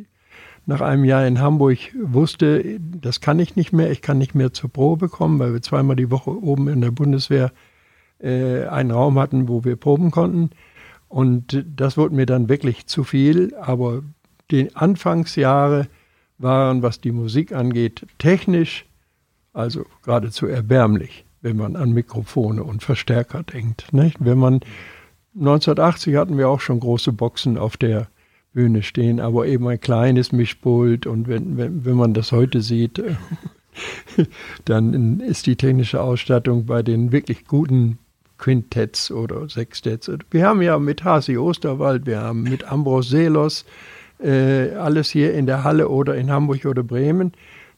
nach einem Jahr in Hamburg wusste, das kann ich nicht mehr, ich kann nicht mehr zur Probe kommen, weil wir zweimal die Woche oben in der Bundeswehr äh, einen Raum hatten, wo wir proben konnten. Und das wurde mir dann wirklich zu viel, aber die Anfangsjahre waren, was die Musik angeht, technisch also geradezu erbärmlich, wenn man an Mikrofone und Verstärker denkt. Nicht? Wenn man 1980 hatten wir auch schon große Boxen auf der Bühne stehen, aber eben ein kleines Mischpult und wenn, wenn, wenn man das heute sieht, äh, dann ist die technische Ausstattung bei den wirklich guten Quintetts oder Sextetts. Wir haben ja mit Hasi Osterwald, wir haben mit Ambros Seelos, äh, alles hier in der Halle oder in Hamburg oder Bremen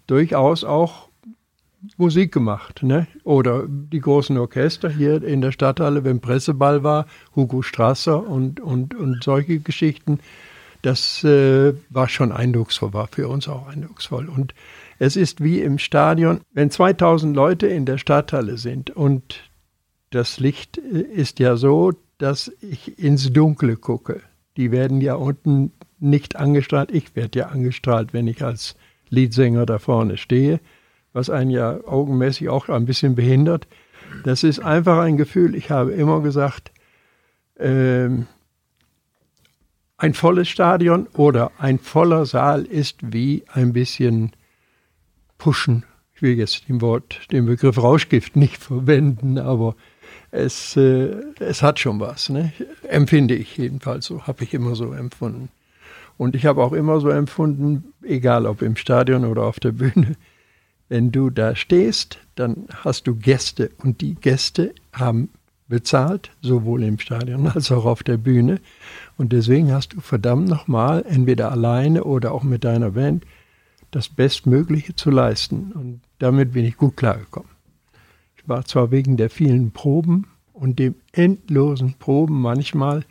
durchaus auch Musik gemacht. Ne? Oder die großen Orchester hier in der Stadthalle, wenn Presseball war, Hugo Strasser und, und, und solche Geschichten. Das äh, war schon eindrucksvoll, war für uns auch eindrucksvoll. Und es ist wie im Stadion, wenn 2000 Leute in der Stadthalle sind und das Licht äh, ist ja so, dass ich ins Dunkle gucke. Die werden ja unten nicht angestrahlt. Ich werde ja angestrahlt, wenn ich als Leadsänger da vorne stehe, was einen ja augenmäßig auch ein bisschen behindert. Das ist einfach ein Gefühl. Ich habe immer gesagt, ähm, ein volles Stadion oder ein voller Saal ist wie ein bisschen pushen. Ich will jetzt den Wort, den Begriff Rauschgift nicht verwenden, aber es, äh, es hat schon was. Ne? Empfinde ich jedenfalls so, habe ich immer so empfunden. Und ich habe auch immer so empfunden, egal ob im Stadion oder auf der Bühne, wenn du da stehst, dann hast du Gäste und die Gäste haben bezahlt, sowohl im Stadion als auch auf der Bühne. Und deswegen hast du verdammt nochmal, entweder alleine oder auch mit deiner Band, das Bestmögliche zu leisten. Und damit bin ich gut klargekommen. Ich war zwar wegen der vielen Proben und dem endlosen Proben manchmal,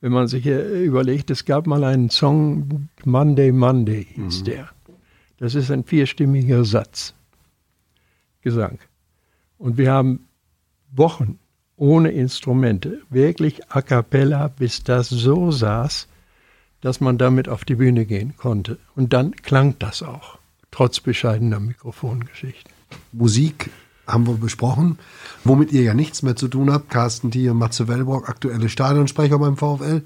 wenn man sich überlegt, es gab mal einen Song, Monday, Monday hieß mhm. der. Das ist ein vierstimmiger Satz. Gesang. Und wir haben Wochen ohne Instrumente, wirklich a cappella, bis das so saß, dass man damit auf die Bühne gehen konnte. Und dann klang das auch, trotz bescheidener Mikrofongeschichten. Musik haben wir besprochen, womit ihr ja nichts mehr zu tun habt. Carsten Thier, Matze Wellbrock, aktuelle Stadionsprecher beim VfL.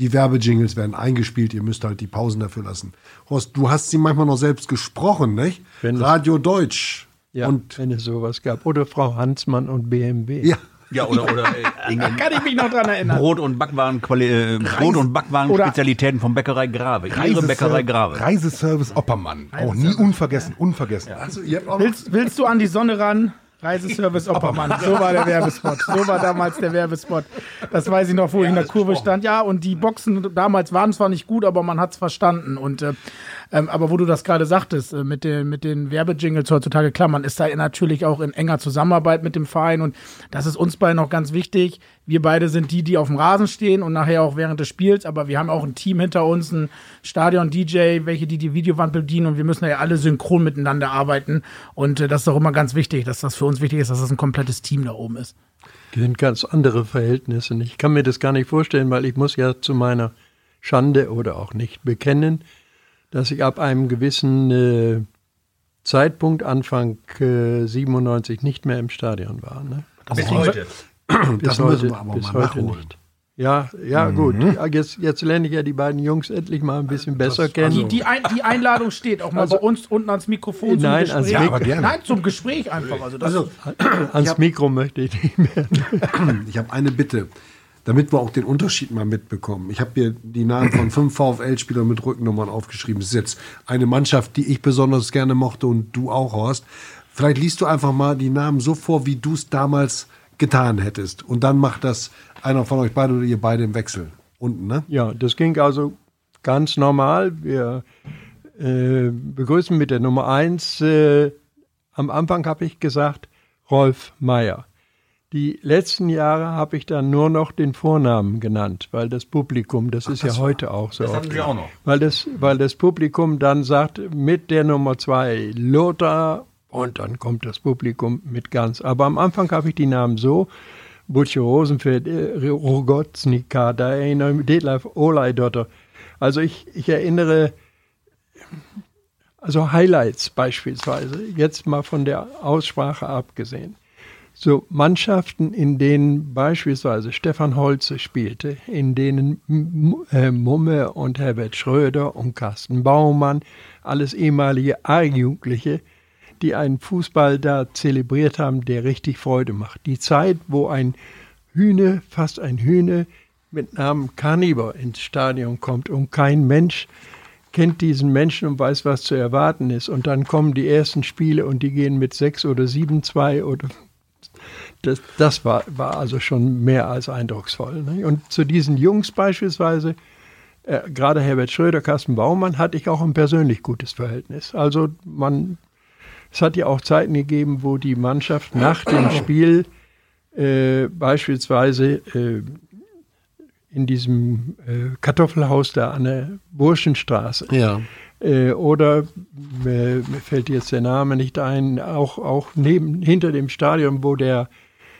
Die Werbejingles werden eingespielt, ihr müsst halt die Pausen dafür lassen. Horst, du hast sie manchmal noch selbst gesprochen, nicht? Wenn Radio Deutsch. Ja, und wenn es sowas gab. Oder Frau Hansmann und BMW. Ja, ja, oder, oder äh, kann ich mich noch dran erinnern. Brot- und Backwaren, äh, Brot- und Backwaren-Spezialitäten von Bäckerei Grave. Ihre Bäckerei Grave. Reiseservice Oppermann. Auch nie unvergessen, unvergessen. Also, willst, willst du an die Sonne ran? Reiseservice Oppermann. So war der Werbespot. So war damals der Werbespot. Das weiß ich noch, wo ich in der Kurve stand. Ja, und die Boxen damals waren zwar nicht gut, aber man hat es verstanden. Und äh, ähm, aber wo du das gerade sagtest, äh, mit den, mit den Werbejingles heutzutage, klar, man ist da natürlich auch in enger Zusammenarbeit mit dem Verein und das ist uns beiden auch ganz wichtig. Wir beide sind die, die auf dem Rasen stehen und nachher auch während des Spiels, aber wir haben auch ein Team hinter uns, ein Stadion-DJ, welche die die Videowand bedienen und wir müssen ja alle synchron miteinander arbeiten und äh, das ist auch immer ganz wichtig, dass das für uns wichtig ist, dass das ein komplettes Team da oben ist. Das sind ganz andere Verhältnisse. Ich kann mir das gar nicht vorstellen, weil ich muss ja zu meiner Schande oder auch nicht bekennen, dass ich ab einem gewissen äh, Zeitpunkt, Anfang äh, 97, nicht mehr im Stadion war. Ne? Bis heute. bis das heute, müssen wir aber bis mal nachholen. Nicht. Ja, ja, mhm. gut. Jetzt, jetzt lerne ich ja die beiden Jungs endlich mal ein bisschen besser das, kennen. Die, die, Ein, die, Einladung steht auch mal also, bei uns unten ans Mikrofon nein, zum Gespräch. Ans Mikro. Nein, zum Gespräch einfach. Also, also ans hab, Mikro möchte ich nicht mehr. ich habe eine Bitte damit wir auch den Unterschied mal mitbekommen. Ich habe hier die Namen von fünf VfL-Spielern mit Rückennummern aufgeschrieben. Das ist jetzt eine Mannschaft, die ich besonders gerne mochte und du auch, Horst. Vielleicht liest du einfach mal die Namen so vor, wie du es damals getan hättest. Und dann macht das einer von euch beide oder ihr beide im Wechsel. Unten, ne? Ja, das ging also ganz normal. Wir äh, begrüßen mit der Nummer eins. Äh, am Anfang habe ich gesagt, Rolf Meier. Die letzten Jahre habe ich dann nur noch den Vornamen genannt, weil das Publikum, das Ach, ist das ja war, heute auch so. Das hatten wir auch noch. Weil das, weil das Publikum dann sagt, mit der Nummer zwei Lothar und dann kommt das Publikum mit ganz. Aber am Anfang habe ich die Namen so, Butcher Rosenfeld, äh, Rogotznika, da erinnere ich Detlef Olajdotter. Also ich, ich erinnere, also Highlights beispielsweise, jetzt mal von der Aussprache abgesehen so Mannschaften, in denen beispielsweise Stefan Holze spielte, in denen äh, Mumme und Herbert Schröder und Carsten Baumann, alles ehemalige A-Jugendliche, die einen Fußball da zelebriert haben, der richtig Freude macht. Die Zeit, wo ein Hühne, fast ein Hühne mit Namen Carnivore ins Stadion kommt und kein Mensch kennt diesen Menschen und weiß, was zu erwarten ist. Und dann kommen die ersten Spiele und die gehen mit 6 oder 7-2 oder das, das war, war also schon mehr als eindrucksvoll. Ne? Und zu diesen Jungs beispielsweise, äh, gerade Herbert Schröder, Carsten Baumann, hatte ich auch ein persönlich gutes Verhältnis. Also man, es hat ja auch Zeiten gegeben, wo die Mannschaft nach dem Spiel äh, beispielsweise äh, in diesem äh, Kartoffelhaus da an der Burschenstraße ja. Äh, oder mir, mir, fällt jetzt der Name nicht ein, auch, auch neben, hinter dem Stadion, wo der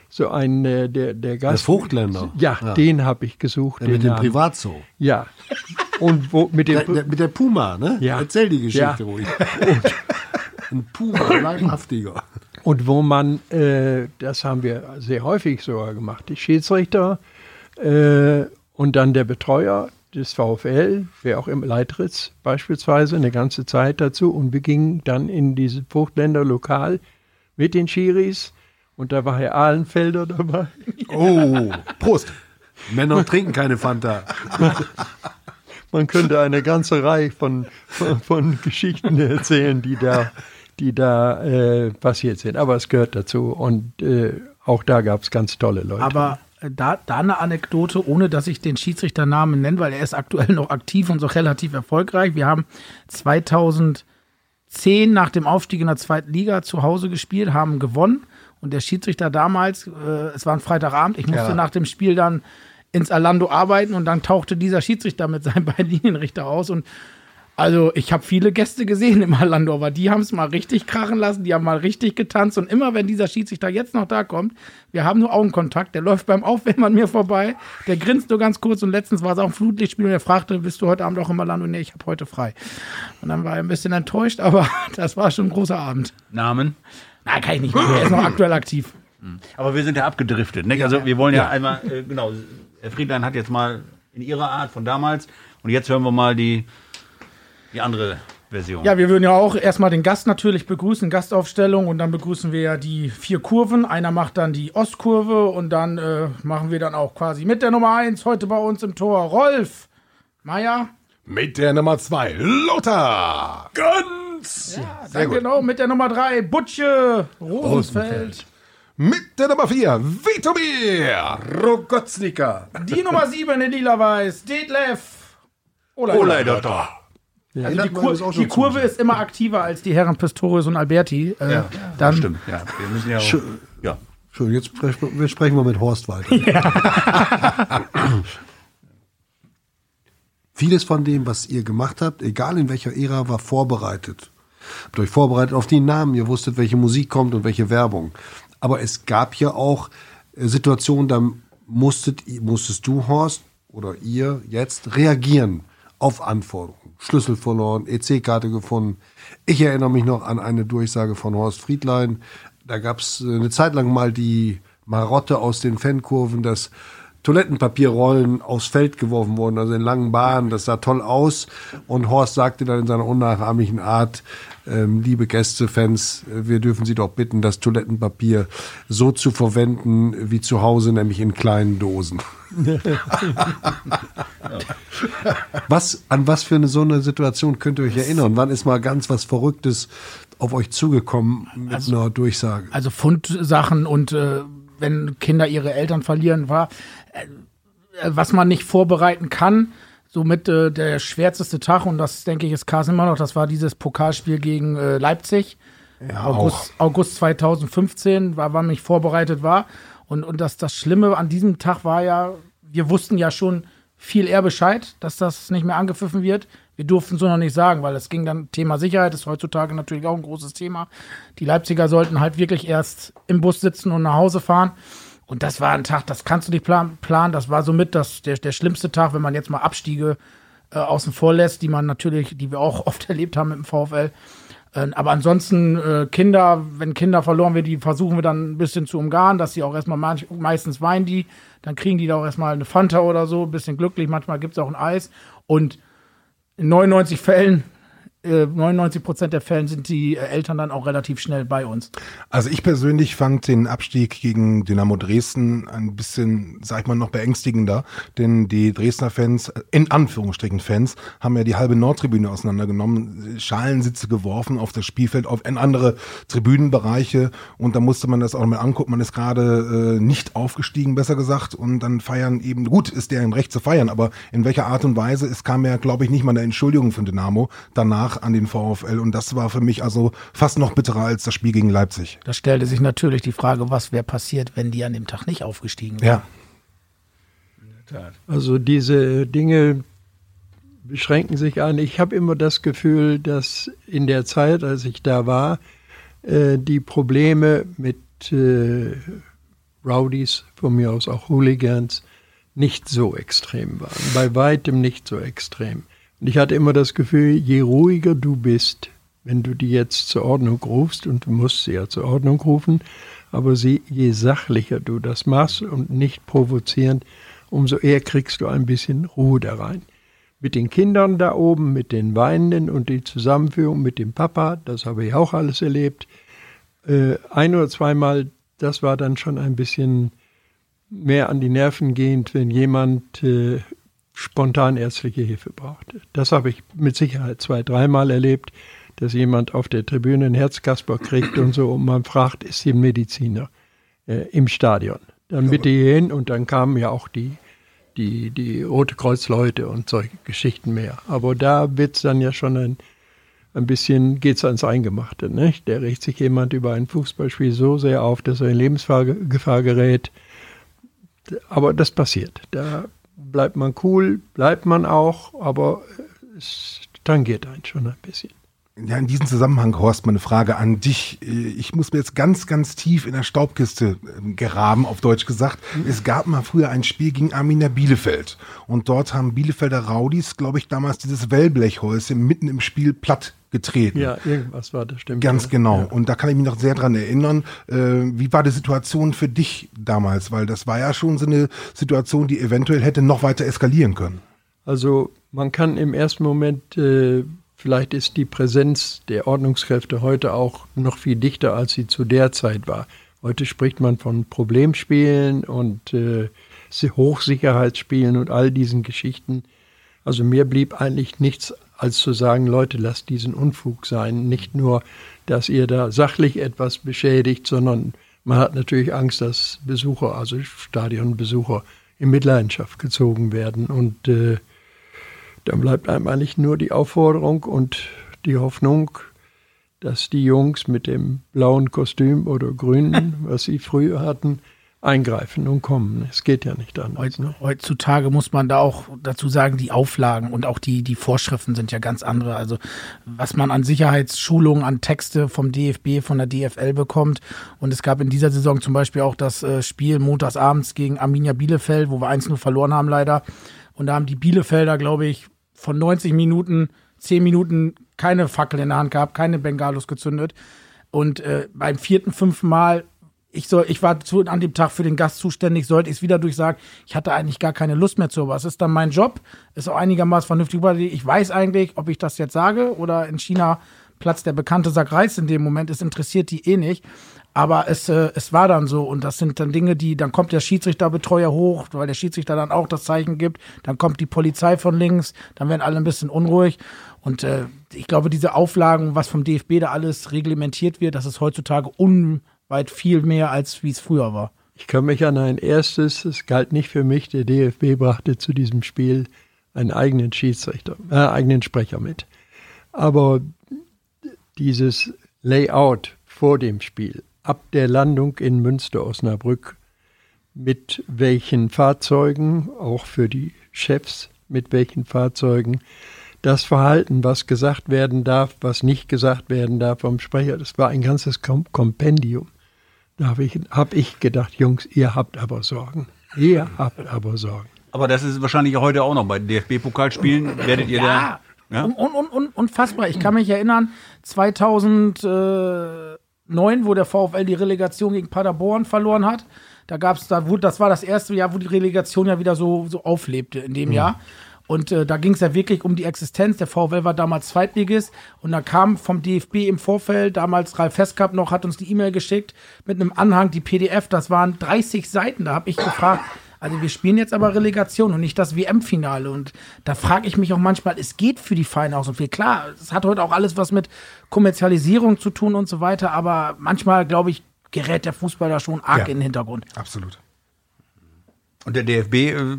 so ein äh, der der Gast der Vogtländer. Ja, ja. den habe ich gesucht ja, mit dem Privatzoo. Ja. Und wo mit dem der, mit der Puma ne? Ja. Erzähl die Geschichte ja. ruhig. Ein Puma leibhaftiger und wo man äh, das haben wir sehr häufig sogar gemacht. Die Schiedsrichter äh, und dann der Betreuer des VfL, wer auch im Leitritz beispielsweise, eine ganze Zeit dazu und wir gingen dann in dieses Fruchtländer Lokal mit den Schiris und da war Herr Ahlenfelder dabei. Oh, Prost! Männer trinken keine Fanta. Man könnte eine ganze Reihe von, von, von Geschichten erzählen, die da, die da äh, passiert sind. Aber es gehört dazu und äh, auch da gab es ganz tolle Leute. Aber da, da eine Anekdote, ohne dass ich den Schiedsrichternamen nenne, weil er ist aktuell noch aktiv und so relativ erfolgreich. Wir haben 2010 nach dem Aufstieg in der zweiten Liga zu Hause gespielt, haben gewonnen Und der Schiedsrichter damals, äh, es war ein Freitagabend, ich musste Ja. nach dem Spiel dann ins Alando arbeiten und dann tauchte dieser Schiedsrichter mit seinen beiden Linienrichter aus und also ich habe viele Gäste gesehen im Alando, aber die haben es mal richtig krachen lassen, die haben mal richtig getanzt und immer wenn dieser Schiedsrichter jetzt noch da kommt, wir haben nur Augenkontakt, der läuft beim Aufwärmen an mir vorbei, der grinst nur ganz kurz und letztens war es auch ein Flutlichtspiel und er fragte, bist du heute Abend auch im Alando? Nee, ich habe heute frei. Und dann war er ein bisschen enttäuscht, aber das war schon ein großer Abend. Namen. Na, kann ich nicht mehr, er ist noch aktuell aktiv. Aber wir sind ja abgedriftet. Nicht? Also wir wollen ja, einmal, äh, genau, Herr Friedlein hat jetzt mal in ihrer Art von damals und jetzt hören wir mal die, die andere Version. Ja, wir würden ja auch erstmal den Gast natürlich begrüßen, Gastaufstellung und dann begrüßen wir ja die vier Kurven. Einer macht dann die Ostkurve und dann äh, machen wir dann auch quasi mit der Nummer eins heute bei uns im Tor Rolf Meier. Mit der Nummer zwei, Lothar. Ganz! Ja, dann genau mit der Nummer drei Butche Rosenfeld. Mit der Nummer vier, Vitomir. Rogotznika. Die Nummer sieben in Lila-Weiß, Detlef. Olay. Doktor. Also die, Kur die Kurve ist immer aktiver als die Herren Pistorius und Alberti. Äh, dann Stimmt, ja. Wir müssen ja auch, ja. Schön, jetzt sprechen wir, sprechen wir mit Horst weiter. Vieles von dem, was ihr gemacht habt, egal in welcher Ära, war vorbereitet. Habt euch vorbereitet auf die Namen, ihr wusstet, welche Musik kommt und welche Werbung. Aber es gab ja auch äh, Situationen, da musstet, musstest du, Horst, oder ihr jetzt reagieren auf Anforderungen. Schlüssel verloren, EC-Karte gefunden. Ich erinnere mich noch an eine Durchsage von Horst Friedlein. Da gab es eine Zeit lang mal die Marotte aus den Fankurven, dass Toilettenpapierrollen aufs Feld geworfen wurden, also in langen Bahnen. Das sah toll aus. Und Horst sagte dann in seiner unnachahmlichen Art, ähm, liebe Gäste, Fans, äh, wir dürfen Sie doch bitten, das Toilettenpapier so zu verwenden wie zu Hause, nämlich in kleinen Dosen. was, an was für eine so eine Situation könnt ihr euch erinnern? Wann ist mal ganz was Verrücktes auf euch zugekommen mit einer Durchsage? also Fundsachen und äh, wenn Kinder ihre Eltern verlieren, war, äh, was man nicht vorbereiten kann. Somit äh, der schwärzeste Tag, und das denke ich ist Carsten immer noch, das war dieses Pokalspiel gegen äh, Leipzig. August, August 2015, war, wann mich vorbereitet war. Und, und das, das Schlimme an diesem Tag war ja, wir wussten ja schon viel eher Bescheid, dass das nicht mehr angepfiffen wird. Wir durften es so noch nicht sagen, weil es ging dann Thema Sicherheit, ist heutzutage natürlich auch ein großes Thema. Die Leipziger sollten halt wirklich erst im Bus sitzen und nach Hause fahren. Und das war ein Tag, das kannst du nicht plan planen. Das war somit das, der, der schlimmste Tag, wenn man jetzt mal Abstiege äh, außen vor lässt, die man natürlich, die wir auch oft erlebt haben mit dem VfL. Äh, aber ansonsten äh, Kinder, wenn Kinder verloren werden, die versuchen wir dann ein bisschen zu umgarnen, dass sie auch erstmal manch, meistens weinen die, dann kriegen die da auch erstmal eine Fanta oder so, ein bisschen glücklich, manchmal gibt es auch ein Eis. Und in 99 Fällen, äh, 99 Prozent der Fällen sind die äh, Eltern dann auch relativ schnell bei uns. Also ich persönlich fand den Abstieg gegen Dynamo Dresden ein bisschen, sag ich mal, noch beängstigender, denn die Dresdner Fans, äh, in Anführungsstrichen Fans, haben ja die halbe Nordtribüne auseinandergenommen, Schalensitze geworfen auf das Spielfeld, auf andere Tribünenbereiche und da musste man das auch mal angucken. Man ist gerade äh, nicht aufgestiegen, besser gesagt, und dann feiern eben, gut, ist deren Recht zu feiern, aber in welcher Art und Weise, es kam ja, glaube ich, nicht mal eine Entschuldigung von Dynamo danach an den VfL und das war für mich also fast noch bitterer als das Spiel gegen Leipzig. Da stellte sich natürlich die Frage, was wäre passiert, wenn die an dem Tag nicht aufgestiegen wären. Ja. Also diese Dinge beschränken sich an. Ich habe immer das Gefühl, dass in der Zeit, als ich da war, äh, die Probleme mit äh, Rowdies, von mir aus auch Hooligans, nicht so extrem waren. Bei weitem nicht so extrem. Und ich hatte immer das Gefühl, je ruhiger du bist, wenn du die jetzt zur Ordnung rufst, und du musst sie ja zur Ordnung rufen, aber sie, je sachlicher du das machst und nicht provozierend, umso eher kriegst du ein bisschen Ruhe da rein. Mit den Kindern da oben, mit den Weinenden und die Zusammenführung mit dem Papa, das habe ich auch alles erlebt. Äh, ein oder zweimal, das war dann schon ein bisschen mehr an die Nerven gehend, wenn jemand äh, spontan ärztliche Hilfe brauchte. Das habe ich mit Sicherheit zwei, dreimal erlebt, dass jemand auf der Tribüne einen Herzkasper kriegt und so und man fragt, ist sie ein Mediziner äh, im Stadion? Dann bitte hier hin und dann kamen ja auch die, die, die Rote Kreuz-Leute und solche Geschichten mehr. Aber da wird es dann ja schon ein, ein bisschen geht's ans Eingemachte. Nicht? Der regt sich jemand über ein Fußballspiel so sehr auf, dass er in Lebensgefahr gerät. Aber das passiert. Da bleibt man cool, bleibt man auch, aber es tangiert einen schon ein bisschen. Ja, in diesem Zusammenhang, Horst, meine Frage an dich. Ich muss mir jetzt ganz, ganz tief in der Staubkiste ähm, geraben, auf Deutsch gesagt. Es gab mal früher ein Spiel gegen Arminia Bielefeld. Und dort haben Bielefelder Raudis, glaube ich, damals dieses Wellblechhäuschen mitten im Spiel platt getreten. Ja, irgendwas war das, stimmt. Ganz ja. genau. Ja. Und da kann ich mich noch sehr dran erinnern. Äh, wie war die Situation für dich damals? Weil das war ja schon so eine Situation, die eventuell hätte noch weiter eskalieren können. Also man kann im ersten Moment, äh, vielleicht ist die Präsenz der Ordnungskräfte heute auch noch viel dichter, als sie zu der Zeit war. Heute spricht man von Problemspielen und äh, Hochsicherheitsspielen und all diesen Geschichten. Also mir blieb eigentlich nichts als zu sagen, Leute, lasst diesen Unfug sein. Nicht nur, dass ihr da sachlich etwas beschädigt, sondern man hat natürlich Angst, dass Besucher, also Stadionbesucher, in Mitleidenschaft gezogen werden. Und äh, dann bleibt einem eigentlich nur die Aufforderung und die Hoffnung, dass die Jungs mit dem blauen Kostüm oder grünen, was sie früher hatten, eingreifen und kommen. Es geht ja nicht anders. Ne? Heutzutage muss man da auch dazu sagen, die Auflagen und auch die, die Vorschriften sind ja ganz andere. Also was man an Sicherheitsschulungen, an Texte vom DFB, von der DFL bekommt. Und es gab in dieser Saison zum Beispiel auch das äh, Spiel montagsabends gegen Arminia Bielefeld, wo wir 1-0 verloren haben leider. Und da haben die Bielefelder, glaube ich, von 90 Minuten, 10 Minuten keine Fackel in der Hand gehabt, keine Bengalos gezündet. Und äh, beim vierten, fünften Mal ich soll, ich war zu, an dem Tag für den Gast zuständig, sollte ich es wieder durchsagen. Ich hatte eigentlich gar keine Lust mehr zu, aber es ist dann mein Job, ist auch einigermaßen vernünftig. Ich weiß eigentlich, ob ich das jetzt sage oder in China platzt der bekannte Sack Reis in dem Moment. Es interessiert die eh nicht. Aber es, äh, es war dann so und das sind dann Dinge, die, dann kommt der Schiedsrichterbetreuer hoch, weil der Schiedsrichter dann auch das Zeichen gibt, dann kommt die Polizei von links, dann werden alle ein bisschen unruhig und äh, ich glaube, diese Auflagen, was vom DFB da alles reglementiert wird, das ist heutzutage unweit viel mehr, als wie es früher war. Ich kann mich an ein erstes, es galt nicht für mich, der DFB brachte zu diesem Spiel einen eigenen Schiedsrichter, äh, eigenen Sprecher mit. Aber dieses Layout vor dem Spiel, ab der Landung in Münster-Osnabrück, mit welchen Fahrzeugen, auch für die Chefs, mit welchen Fahrzeugen, das Verhalten, was gesagt werden darf, was nicht gesagt werden darf vom Sprecher, das war ein ganzes Kompendium. Da habe ich, hab ich gedacht, Jungs, ihr habt aber Sorgen. Ihr habt aber Sorgen. Aber das ist wahrscheinlich heute auch noch bei DFB-Pokalspielen. Werdet ihr ja. da. Ja, un, un, un, unfassbar. Ich kann mich erinnern, 2009, wo der VfL die Relegation gegen Paderborn verloren hat. Da gab es, da, das war das erste Jahr, wo die Relegation ja wieder so, so auflebte in dem mhm. Jahr. Und äh, da ging es ja wirklich um die Existenz. Der VfL war damals Zweitligist und da kam vom DFB im Vorfeld, damals Ralf Festkamp noch, hat uns die E-Mail geschickt mit einem Anhang, die PDF, das waren 30 Seiten. Da habe ich gefragt, also wir spielen jetzt aber Relegation und nicht das WM-Finale. Und da frage ich mich auch manchmal, es geht für die Vereine auch so viel. Klar, es hat heute auch alles was mit Kommerzialisierung zu tun und so weiter, aber manchmal, glaube ich, gerät der Fußball da schon arg ja, in den Hintergrund. Absolut. Und der DFB, äh,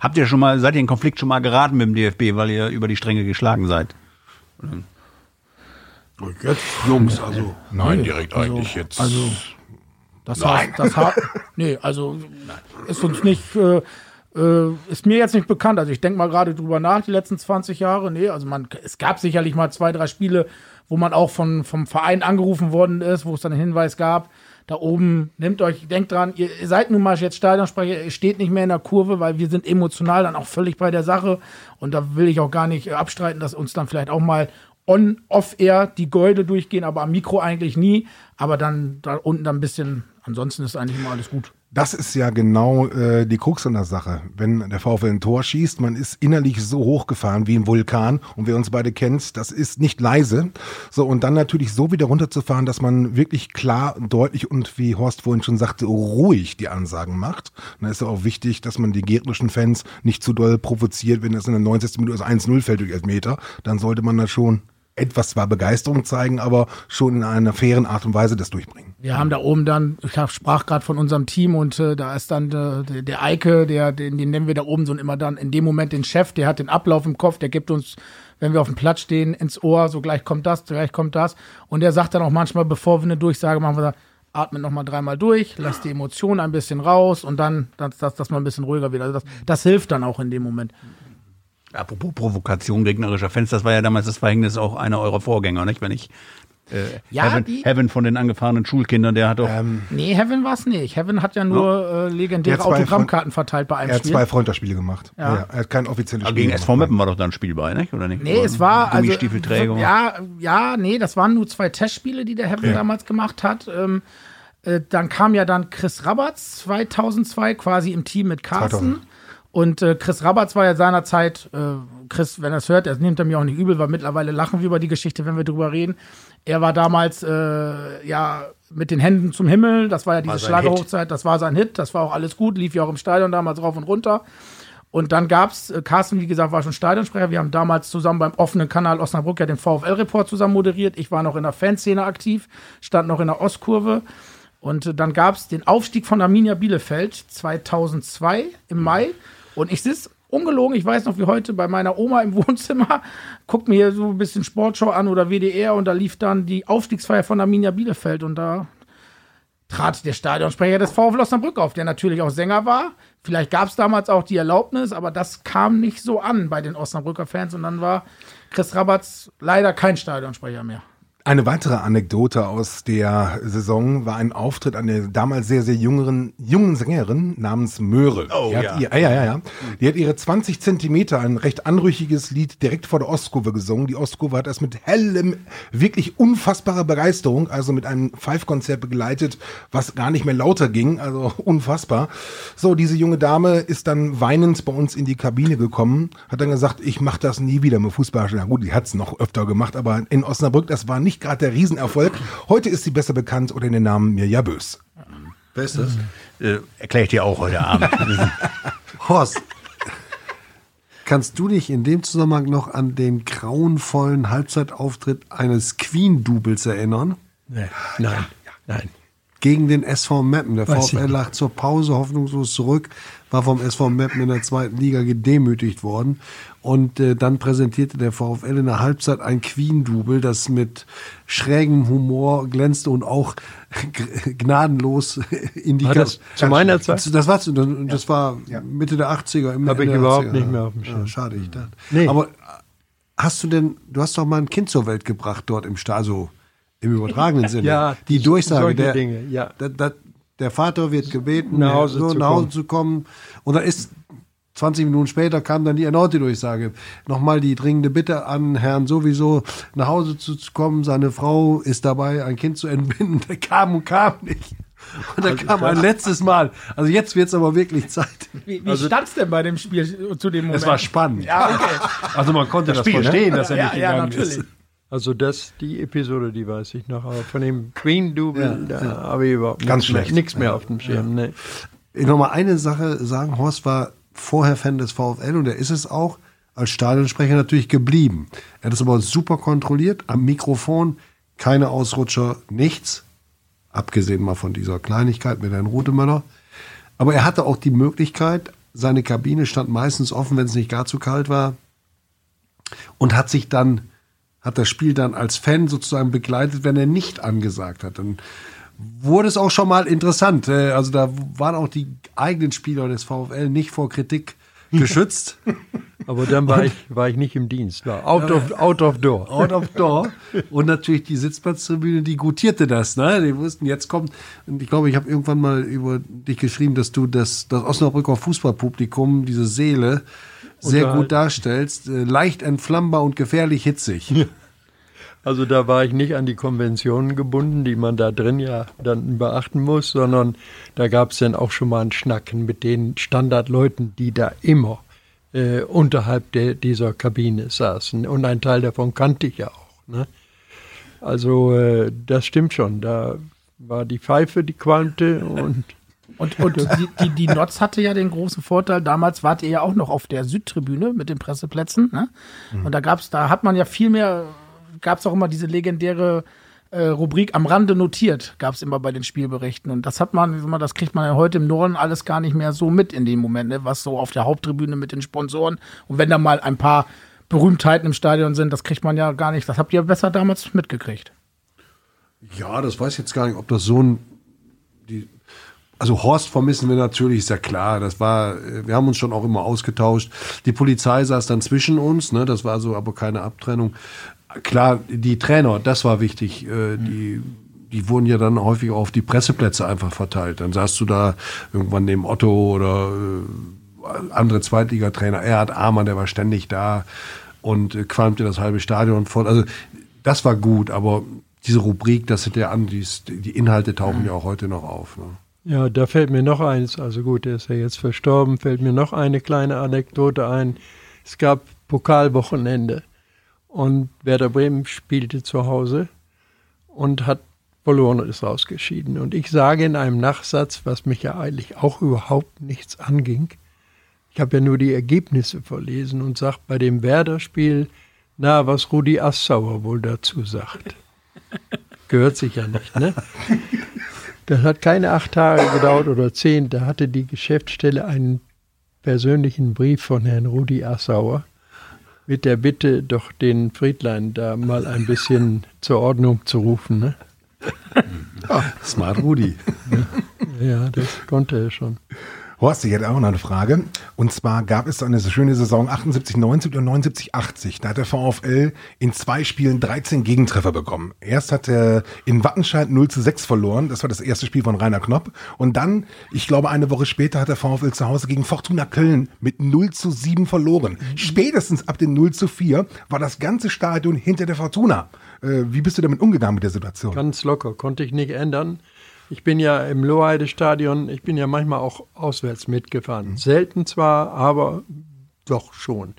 habt ihr schon mal, seid ihr in Konflikt schon mal geraten mit dem DFB, weil ihr über die Stränge geschlagen seid? Jetzt, Jungs, also. Nein, direkt also, eigentlich jetzt. Also, das Nein. Heißt, das hat, nee, also ist uns nicht, äh, äh, ist mir jetzt nicht bekannt. Also ich denke mal gerade drüber nach, die letzten 20 Jahre. Nee, also man, es gab sicherlich mal zwei, drei Spiele, wo man auch von, vom Verein angerufen worden ist, wo es dann einen Hinweis gab, da oben, nehmt euch, denkt dran, ihr seid nun mal jetzt Stadionsprecher, ihr steht nicht mehr in der Kurve, weil wir sind emotional dann auch völlig bei der Sache. Und da will ich auch gar nicht abstreiten, dass uns dann vielleicht auch mal on, off-air die Golde durchgehen, aber am Mikro eigentlich nie. Aber dann da unten dann ein bisschen, ansonsten ist eigentlich immer alles gut. Das ist ja genau äh, die Krux an der Sache. Wenn der VfL ein Tor schießt, man ist innerlich so hochgefahren wie ein Vulkan und wer uns beide kennt, das ist nicht leise. So und dann natürlich so wieder runterzufahren, dass man wirklich klar, deutlich und wie Horst vorhin schon sagte, ruhig die Ansagen macht. dann ist ja auch wichtig, dass man die gegnerischen Fans nicht zu doll provoziert, wenn das in der 90. Minute 1-0 fällt durch Elfmeter. Dann sollte man da schon etwas zwar Begeisterung zeigen, aber schon in einer fairen Art und Weise das durchbringen. Wir haben da oben dann, ich sprach gerade von unserem Team und äh, da ist dann äh, der Eike, der, den, den nennen wir da oben so immer dann in dem Moment den Chef, der hat den Ablauf im Kopf, der gibt uns wenn wir auf dem Platz stehen, ins Ohr, so gleich kommt das, gleich kommt das. Und er sagt dann auch manchmal, bevor wir eine Durchsage machen, wir atmet noch mal dreimal durch, lasst die Emotionen ein bisschen raus und dann, dass, dass, dass man ein bisschen ruhiger wird. Also das, das hilft dann auch in dem Moment. Apropos Provokation gegnerischer Fans, das war ja damals das Verhängnis auch einer eurer Vorgänger, nicht? Wenn ich äh, Ja, Heaven, die- Heaven von den angefahrenen Schulkindern, der hat doch Ähm, Nee, Heaven war es nicht. Heaven hat ja nur äh, legendäre Autogrammkarten verteilt bei einem er hat Spiel. zwei Freundschaftsspiele gemacht. Ja. Ja. er hat kein offizielles Aber Spiel gegen gemacht. SV Meppen war doch dann ein Spiel bei, nicht? Oder nicht? Nee, es war also Gummistiefelträger. ja, ja, nee, das waren nur zwei Testspiele, die der Heaven Ja. damals gemacht hat. Ähm, äh, dann kam ja dann Chris Rabatz 2002 quasi im Team mit Carsten. 2000. Und äh, Chris Rabatz war ja seinerzeit, äh, Chris, wenn er es hört, er nimmt er mir auch nicht übel, weil mittlerweile lachen wir über die Geschichte, wenn wir drüber reden. Er war damals äh, ja mit den Händen zum Himmel, das war ja diese Schlagerhochzeit, das war sein Hit, das war auch alles gut, lief ja auch im Stadion damals rauf und runter. Und dann gab's, äh, Carsten, wie gesagt, war schon Stadionsprecher. Wir haben damals zusammen beim offenen Kanal Osnabrück ja den VfL-Report zusammen moderiert. Ich war noch in der Fanszene aktiv, stand noch in der Ostkurve. Und äh, dann gab's den Aufstieg von Arminia Bielefeld 2002 im Mai. Und ich sitze ungelogen, ich weiß noch wie heute bei meiner Oma im Wohnzimmer, guck mir so ein bisschen Sportschau an oder WDR und da lief dann die Aufstiegsfeier von Arminia Bielefeld und da trat der Stadionsprecher des VfL Osnabrück auf, der natürlich auch Sänger war. Vielleicht gab es damals auch die Erlaubnis, aber das kam nicht so an bei den Osnabrücker Fans und dann war Chris Rabatz leider kein Stadionsprecher mehr. Eine weitere Anekdote aus der Saison war ein Auftritt einer damals sehr, sehr jüngeren, jungen Sängerin namens Möhre. Oh, die hat ja. Ihr, ja, ja, ja. Die hat ihre 20 Zentimeter, ein recht anrüchiges Lied direkt vor der Ostkurve gesungen. Die Ostkurve hat das mit hellem, wirklich unfassbarer Begeisterung, also mit einem Five-Konzert begleitet, was gar nicht mehr lauter ging, also unfassbar. So, diese junge Dame ist dann weinend bei uns in die Kabine gekommen, hat dann gesagt, ich mache das nie wieder mit Fußball. Na gut, die hat's noch öfter gemacht, aber in Osnabrück, das war nicht gerade der Riesenerfolg. Heute ist sie besser bekannt unter den Namen Mirja Bös. Wer ist das? äh, erkläre ich dir auch heute Abend. Horst, kannst du dich in dem Zusammenhang noch an den grauenvollen Halbzeitauftritt eines Queen-Doubles erinnern? Nee. Nein, nein. Gegen den SV Meppen. Der Weiß VfL nicht. lag zur Pause hoffnungslos zurück, war vom SV Meppen in der zweiten Liga gedemütigt worden. Und äh, dann präsentierte der VfL in der Halbzeit ein Queen-Double, das mit schrägem Humor glänzte und auch gnadenlos in die War das Ka- zu meiner Zeit? Das war, zu- das war Mitte der 80er. Im Hab ich überhaupt 80er. nicht mehr auf dem Ja, Schirm. schade, ich dachte. Nee. Aber hast du denn, du hast doch mal ein Kind zur Welt gebracht dort im Stadion, also im übertragenen Sinne. Ja, die Durchsage, der, Dinge, ja. da, da, der Vater wird gebeten, Nach Hause so zu nach Hause kommen. zu kommen. Und dann ist 20 Minuten später kam dann die erneute Durchsage. Nochmal die dringende Bitte an Herrn sowieso nach Hause zu kommen. Seine Frau ist dabei, ein Kind zu entbinden. Der kam und kam nicht. Und dann kam ein letztes Mal. Also jetzt wird es aber wirklich Zeit. Wie, wie stand's denn bei dem Spiel zu dem Moment? Es war spannend. Ja, okay. Also man konnte das, Spiel, ne? verstehen, dass er ja, nicht ja, gegangen natürlich. ist. Also das, die Episode, die weiß ich noch, aber von dem Queen-Double, Ja, da habe ich überhaupt Ganz nichts mehr- schlecht. nichts mehr auf dem Schirm. Nee. Ich will noch mal eine Sache sagen. Horst war vorher Fan des VfL und er ist es auch als Stadionsprecher natürlich geblieben. Er hat es aber super kontrolliert. Am Mikrofon keine Ausrutscher, nichts. Abgesehen mal von dieser Kleinigkeit mit Herrn Rutemöller. Aber er hatte auch die Möglichkeit, seine Kabine stand meistens offen, wenn es nicht gar zu kalt war. Und hat sich dann, hat das Spiel dann als Fan sozusagen begleitet, wenn er nicht angesagt hat. Dann wurde es auch schon mal interessant. Äh, Also da waren auch die eigenen Spieler des VfL nicht vor Kritik geschützt. Aber dann war ich, war ich nicht im Dienst, war out of, out of door. Out of door. Und natürlich die Sitzplatztribüne, die gutierte das. Ne? Die wussten, jetzt kommt. Und ich glaube, ich habe irgendwann mal über dich geschrieben, dass du das, das Osnabrücker Fußballpublikum, diese Seele, sehr gut darstellst. Äh, Leicht entflammbar und gefährlich hitzig. Also da war ich nicht an die Konventionen gebunden, die man da drin ja dann beachten muss, sondern da gab es dann auch schon mal ein Schnacken mit den Standardleuten, die da immer äh, unterhalb der, dieser Kabine saßen. Und ein Teil davon kannte ich ja auch. Ne? Also äh, das stimmt schon. Da war die Pfeife, die qualmte und Und, und die, die, die Notz hatte ja den großen Vorteil, damals wart ihr ja auch noch auf der Südtribüne mit den Presseplätzen. Ne? Und da gab's, da hat man ja viel mehr, gab's auch immer diese legendäre äh, Rubrik am Rande notiert, gab's immer bei den Spielberichten. Und das hat man, das kriegt man ja heute im Norden alles gar nicht mehr so mit in dem Moment, ne? was so auf der Haupttribüne mit den Sponsoren. Und wenn da mal ein paar Berühmtheiten im Stadion sind, das kriegt man ja gar nicht. Das habt ihr besser damals mitgekriegt. Ja, das weiß ich jetzt gar nicht, ob das so ein. Die, also Horst vermissen wir natürlich, ist ja klar. Das war, wir haben uns schon auch immer ausgetauscht. Die Polizei saß dann zwischen uns, ne? Das war so aber keine Abtrennung. Klar, die Trainer, das war wichtig. Äh, die, die wurden ja dann häufig auch auf die Presseplätze einfach verteilt. Dann saßt du da irgendwann neben Otto oder äh, andere Zweitligatrainer. Erhard Amann, der war ständig da und äh, qualmte das halbe Stadion voll. Also das war gut, aber diese Rubrik, das sind ja an, die, die Inhalte tauchen ja auch heute noch auf. Ne? Ja, da fällt mir noch eins, also gut, der ist ja jetzt verstorben, fällt mir noch eine kleine Anekdote ein. Es gab Pokalwochenende und Werder Bremen spielte zu Hause und hat verloren und ist rausgeschieden. Und ich sage in einem Nachsatz, was mich ja eigentlich auch überhaupt nichts anging, ich habe ja nur die Ergebnisse verlesen und sage bei dem Werder-Spiel, na, was Rudi Assauer wohl dazu sagt. Gehört sich ja nicht, ne? Das hat keine acht Tage gedauert oder zehn. Da hatte die Geschäftsstelle einen persönlichen Brief von Herrn Rudi Assauer mit der Bitte, doch den Friedlein da mal ein bisschen zur Ordnung zu rufen. Ne? Ja, smart Rudi. Ja, ja, das konnte er schon. Horst, ich hätte auch noch eine Frage. Und zwar gab es eine so schöne Saison 78, 90 oder 79, 80. Da hat der VfL in zwei Spielen 13 Gegentreffer bekommen. Erst hat er in Wattenscheid 0 zu 6 verloren. Das war das erste Spiel von Rainer Knopp. Und dann, ich glaube, eine Woche später hat der VfL zu Hause gegen Fortuna Köln mit 0 zu 7 verloren. Spätestens ab dem 0 zu 4 war das ganze Stadion hinter der Fortuna. Äh, wie bist du damit umgegangen mit der Situation? Ganz locker, konnte ich nicht ändern. Ich bin ja im Loheide-Stadion, ich bin ja manchmal auch auswärts mitgefahren. Mhm. Selten zwar, aber doch schon.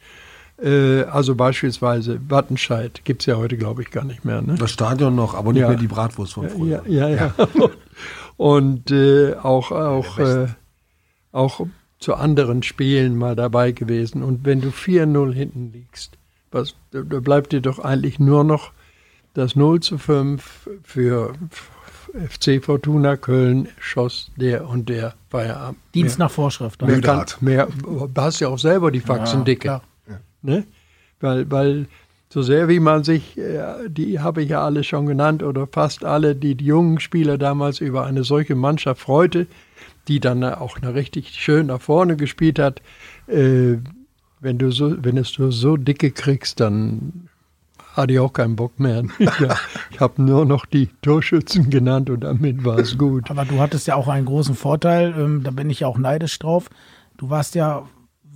Äh, also beispielsweise Wattenscheid gibt es ja heute, glaube ich, gar nicht mehr. Ne? Das Stadion noch, aber nicht Ja. mehr die Bratwurst von früher. Ja, ja. ja. Und äh, auch, auch, äh, auch zu anderen Spielen mal dabei gewesen. Und wenn du 4-0 hinten liegst, was, da bleibt dir doch eigentlich nur noch das 0 zu 5 für FC Fortuna Köln schoss der und der Feierabend. Dienst nach Vorschrift. Mehr, kann, mehr, du hast ja auch selber die Faxen dicke. klar. Ne? Weil, weil so sehr wie man sich, äh, die habe ich ja alle schon genannt oder fast alle, die, die jungen Spieler damals über eine solche Mannschaft freute, die dann auch noch richtig schön nach vorne gespielt hat. Äh, wenn du so, wenn es du so dicke kriegst, dann hatte ich auch keinen Bock mehr. ja, ich habe nur noch die Torschützen genannt und damit war es gut. Aber du hattest ja auch einen großen Vorteil, ähm, da bin ich ja auch neidisch drauf. Du warst ja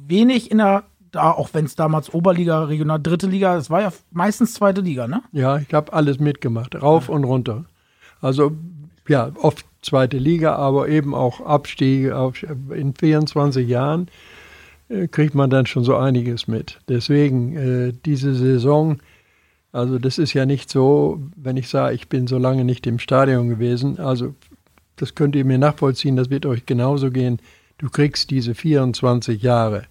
wenig in der, da, auch wenn es damals Oberliga, Regional, dritte Liga, es war ja meistens zweite Liga, ne? Ja, ich habe alles mitgemacht, rauf und runter. Also ja, oft zweite Liga, aber eben auch Abstiege. Auf, in 24 Jahren äh, kriegt man dann schon so einiges mit. Deswegen äh, diese Saison, also das ist ja nicht so, wenn ich sage, ich bin so lange nicht im Stadion gewesen. Also das könnt ihr mir nachvollziehen, das wird euch genauso gehen. Du kriegst diese 24 Jahre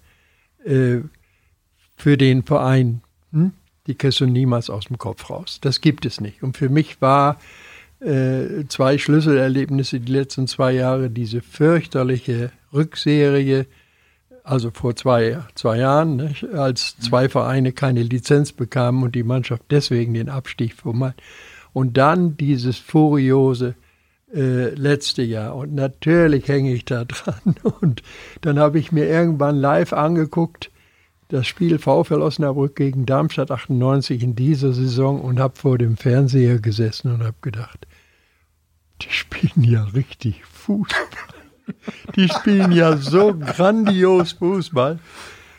äh, für den Verein, hm? die kriegst du niemals aus dem Kopf raus. Das gibt es nicht. Und für mich war äh, zwei Schlüsselerlebnisse die letzten zwei Jahre, diese fürchterliche Rückserie, also vor zwei, zwei Jahren, ne, als zwei Vereine keine Lizenz bekamen und die Mannschaft deswegen den Abstieg vermeid. Und dann dieses furiose äh, letzte Jahr. Und natürlich hänge ich da dran. Und dann habe ich mir irgendwann live angeguckt, das Spiel VfL Osnabrück gegen Darmstadt 98 in dieser Saison und habe vor dem Fernseher gesessen und habe gedacht, die spielen ja richtig Fußball. Die spielen ja so grandios Fußball.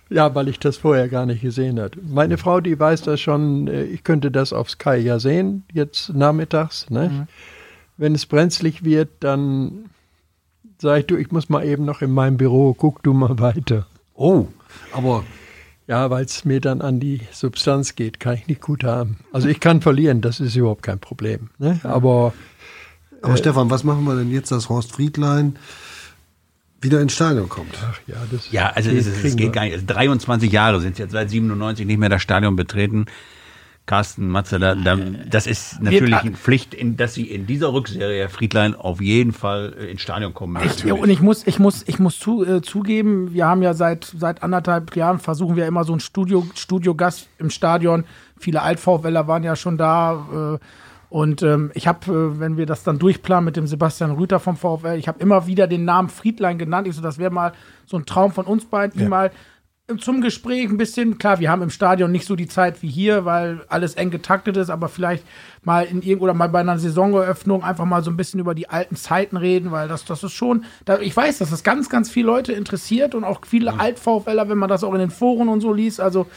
Ja, weil ich das vorher gar nicht gesehen hatte. Meine Frau, die weiß das schon, äh, ich könnte das auf Sky ja sehen, jetzt nachmittags. Ne? Wenn es brenzlig wird, dann sage ich, du, ich muss mal eben noch in meinem Büro, guck du mal weiter. Oh, aber Ja, weil es mir dann an die Substanz geht, kann ich nicht gut haben. Also ich kann verlieren, das ist überhaupt kein Problem. Ne? Aber Aber Stefan, was machen wir denn jetzt, dass Horst Friedlein wieder ins Stadion kommt? ach ja, das Ja, also es, es, es geht gar nicht. Also 23 Jahre sind jetzt seit 97 nicht mehr das Stadion betreten. Carsten Matze, da, da, das ist natürlich eine Pflicht, in, dass sie in dieser Rückserie, Herr Friedlein, auf jeden Fall äh, ins Stadion kommen müssen. Ja, und ich muss, ich muss, ich muss zu, äh, zugeben, wir haben ja seit, seit anderthalb Jahren versuchen wir immer so ein Studio, Studiogast im Stadion. Viele Alt-VfLer waren ja schon da. Äh, und ähm, ich habe, äh, wenn wir das dann durchplanen mit dem Sebastian Rüther vom VfL, ich habe immer wieder den Namen Friedlein genannt. Ich so, das wäre mal so ein Traum von uns beiden, ihn mal zum Gespräch ein bisschen, klar, wir haben im Stadion nicht so die Zeit wie hier, weil alles eng getaktet ist, aber vielleicht mal in irgend oder mal bei einer Saisoneröffnung einfach mal so ein bisschen über die alten Zeiten reden, weil das, das ist schon, da, ich weiß, dass das ganz, ganz viele Leute interessiert und auch viele mhm. Alt-VfLer, wenn man das auch in den Foren und so liest, also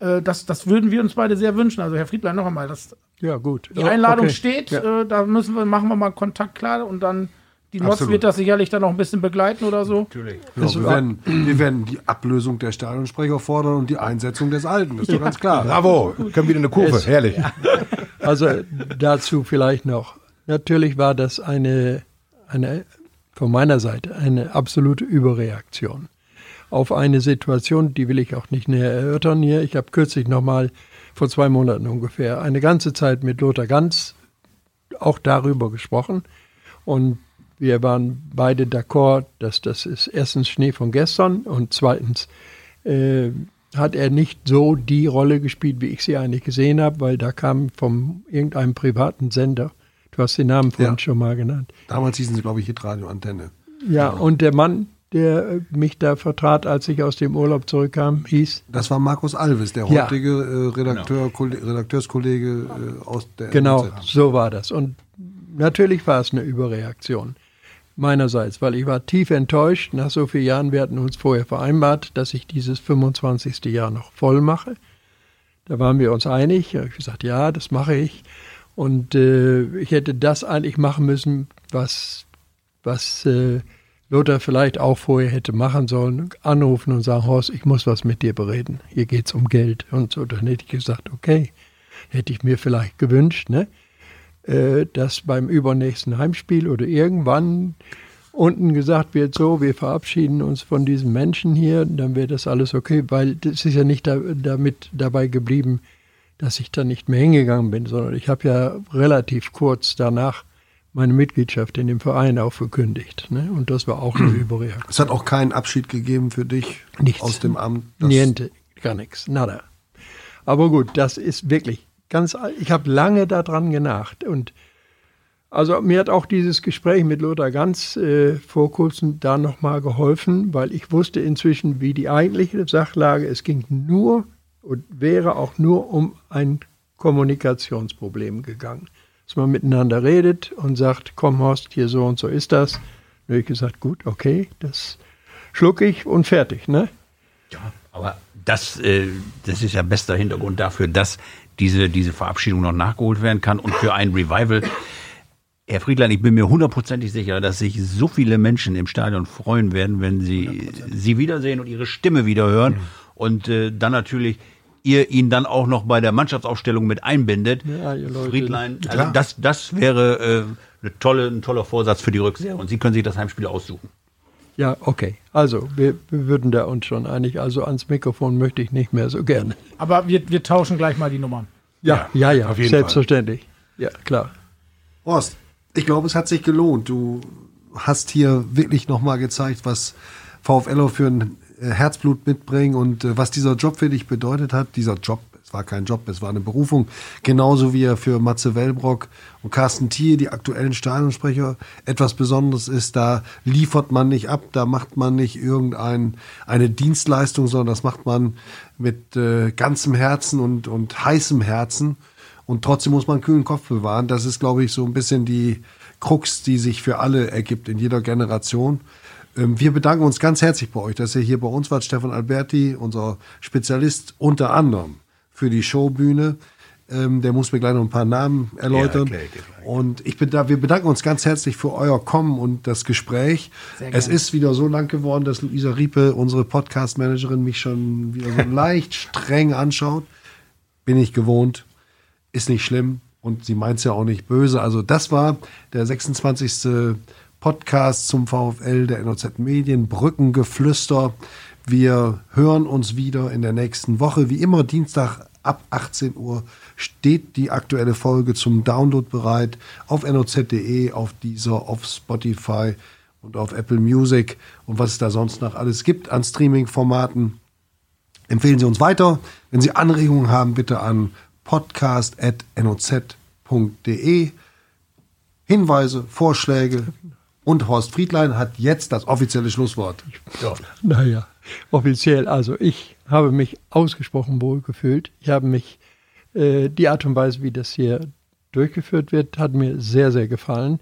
äh, das, das würden wir uns beide sehr wünschen. Also Herr Friedlein, noch einmal, das, ja, gut. die Einladung okay. steht, ja. äh, da müssen wir, machen wir mal Kontakt klar und dann die Notz wird das sicherlich dann noch ein bisschen begleiten oder so. Natürlich. Ja, wir, werden, wir werden die Ablösung der Stadionsprecher fordern und die Einsetzung des Alten. Das ist ja. doch ganz klar. Bravo, können wieder eine Kurve. Es, Herrlich. Also dazu vielleicht noch. Natürlich war das eine, eine, von meiner Seite, eine absolute Überreaktion auf eine Situation, die will ich auch nicht näher erörtern hier. Ich habe kürzlich nochmal, vor zwei Monaten ungefähr, eine ganze Zeit mit Lothar Ganz auch darüber gesprochen. Und wir waren beide d'accord, dass das ist erstens Schnee von gestern und zweitens äh, hat er nicht so die Rolle gespielt, wie ich sie eigentlich gesehen habe, weil da kam von irgendeinem privaten Sender, du hast den Namen vorhin ja. schon mal genannt. Damals hießen sie, glaube ich, Hitradio Antenne. Ja, genau. und der Mann, der äh, mich da vertrat, als ich aus dem Urlaub zurückkam, hieß? Das war Markus Alves, der heutige ja. äh, Redakteur, genau. Redakteurskollege äh, aus der Genau, NZ. so war das. Und natürlich war es eine Überreaktion meinerseits, weil ich war tief enttäuscht nach so vielen Jahren. Wir hatten uns vorher vereinbart, dass ich dieses 25. Jahr noch voll mache. Da waren wir uns einig. Ich habe gesagt, ja, das mache ich. Und äh, ich hätte das eigentlich machen müssen, was, was äh, Lothar vielleicht auch vorher hätte machen sollen. Anrufen und sagen, Horst, ich muss was mit dir bereden. Hier geht es um Geld. Und so, dann hätte ich gesagt, okay, hätte ich mir vielleicht gewünscht, ne? Äh, dass beim übernächsten Heimspiel oder irgendwann unten gesagt wird, so, wir verabschieden uns von diesem Menschen hier, dann wäre das alles okay, weil das ist ja nicht da, damit dabei geblieben, dass ich da nicht mehr hingegangen bin, sondern ich habe ja relativ kurz danach meine Mitgliedschaft in dem Verein aufgekündigt. Ne? Und das war auch eine Überreaktion. Es hat auch keinen Abschied gegeben für dich nichts. aus dem Amt? Niente, gar nichts, nada. Aber gut, das ist wirklich Ganz, ich habe lange daran genacht. Und also mir hat auch dieses Gespräch mit Lothar Ganz äh, vor kurzem da nochmal geholfen, weil ich wusste inzwischen, wie die eigentliche Sachlage, es ging nur und wäre auch nur um ein Kommunikationsproblem gegangen. Dass man miteinander redet und sagt, komm Horst, hier so und so ist das. Und ich gesagt, gut, okay, das schlucke ich und fertig, ne? Ja, aber das, äh, das ist ja bester Hintergrund dafür, dass diese, diese Verabschiedung noch nachgeholt werden kann und für ein Revival. Herr Friedlein, ich bin mir hundertprozentig sicher, dass sich so viele Menschen im Stadion freuen werden, wenn sie sie wiedersehen und ihre Stimme wieder hören mhm. und äh, dann natürlich ihr ihn dann auch noch bei der Mannschaftsaufstellung mit einbindet. Ja, Friedlein, also das, das wäre äh, eine tolle, ein toller Vorsatz für die Rückserie und Sie können sich das Heimspiel aussuchen. Ja, okay. Also, wir, wir, würden da uns schon einig. Also, ans Mikrofon möchte ich nicht mehr so gerne. Aber wir, wir tauschen gleich mal die Nummern. Ja, ja, ja, ja selbstverständlich. Fall. Ja, klar. Horst, ich glaube, es hat sich gelohnt. Du hast hier wirklich nochmal gezeigt, was VfL für ein Herzblut mitbringen und äh, was dieser Job für dich bedeutet hat. Dieser Job es war kein Job, es war eine Berufung. Genauso wie er für Matze Wellbrock und Carsten Thiel, die aktuellen Stadionsprecher, etwas Besonderes ist. Da liefert man nicht ab, da macht man nicht irgendeine eine Dienstleistung, sondern das macht man mit äh, ganzem Herzen und, und heißem Herzen. Und trotzdem muss man einen kühlen Kopf bewahren. Das ist, glaube ich, so ein bisschen die Krux, die sich für alle ergibt in jeder Generation. Ähm, wir bedanken uns ganz herzlich bei euch, dass ihr hier bei uns wart. Stefan Alberti, unser Spezialist unter anderem für die Showbühne. Ähm, der muss mir gleich noch ein paar Namen erläutern. Ja, okay, und ich bin da, wir bedanken uns ganz herzlich für euer Kommen und das Gespräch. Es ist wieder so lang geworden, dass Luisa Riepe, unsere Podcast-Managerin, mich schon wieder so leicht streng anschaut. Bin ich gewohnt, ist nicht schlimm und sie meint es ja auch nicht böse. Also das war der 26. Podcast zum VfL der NOZ Medien, Brückengeflüster. Wir hören uns wieder in der nächsten Woche, wie immer Dienstag ab 18 Uhr steht die aktuelle Folge zum Download bereit auf noz.de, auf dieser, auf Spotify und auf Apple Music und was es da sonst noch alles gibt an Streaming-Formaten. Empfehlen Sie uns weiter. Wenn Sie Anregungen haben, bitte an podcast.noz.de. Hinweise, Vorschläge und Horst Friedlein hat jetzt das offizielle Schlusswort. Ja. Naja, offiziell. Also ich habe mich ausgesprochen wohl gefühlt. Ich habe mich, äh, die Art und Weise, wie das hier durchgeführt wird, hat mir sehr, sehr gefallen.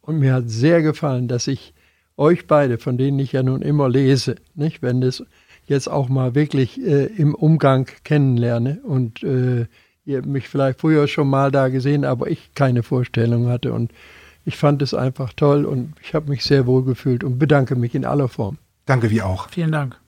Und mir hat sehr gefallen, dass ich euch beide, von denen ich ja nun immer lese, nicht, wenn das jetzt auch mal wirklich äh, im Umgang kennenlerne und äh, ihr mich vielleicht früher schon mal da gesehen, aber ich keine Vorstellung hatte und ich fand es einfach toll und ich habe mich sehr wohl gefühlt und bedanke mich in aller Form. Danke, wie auch. Vielen Dank.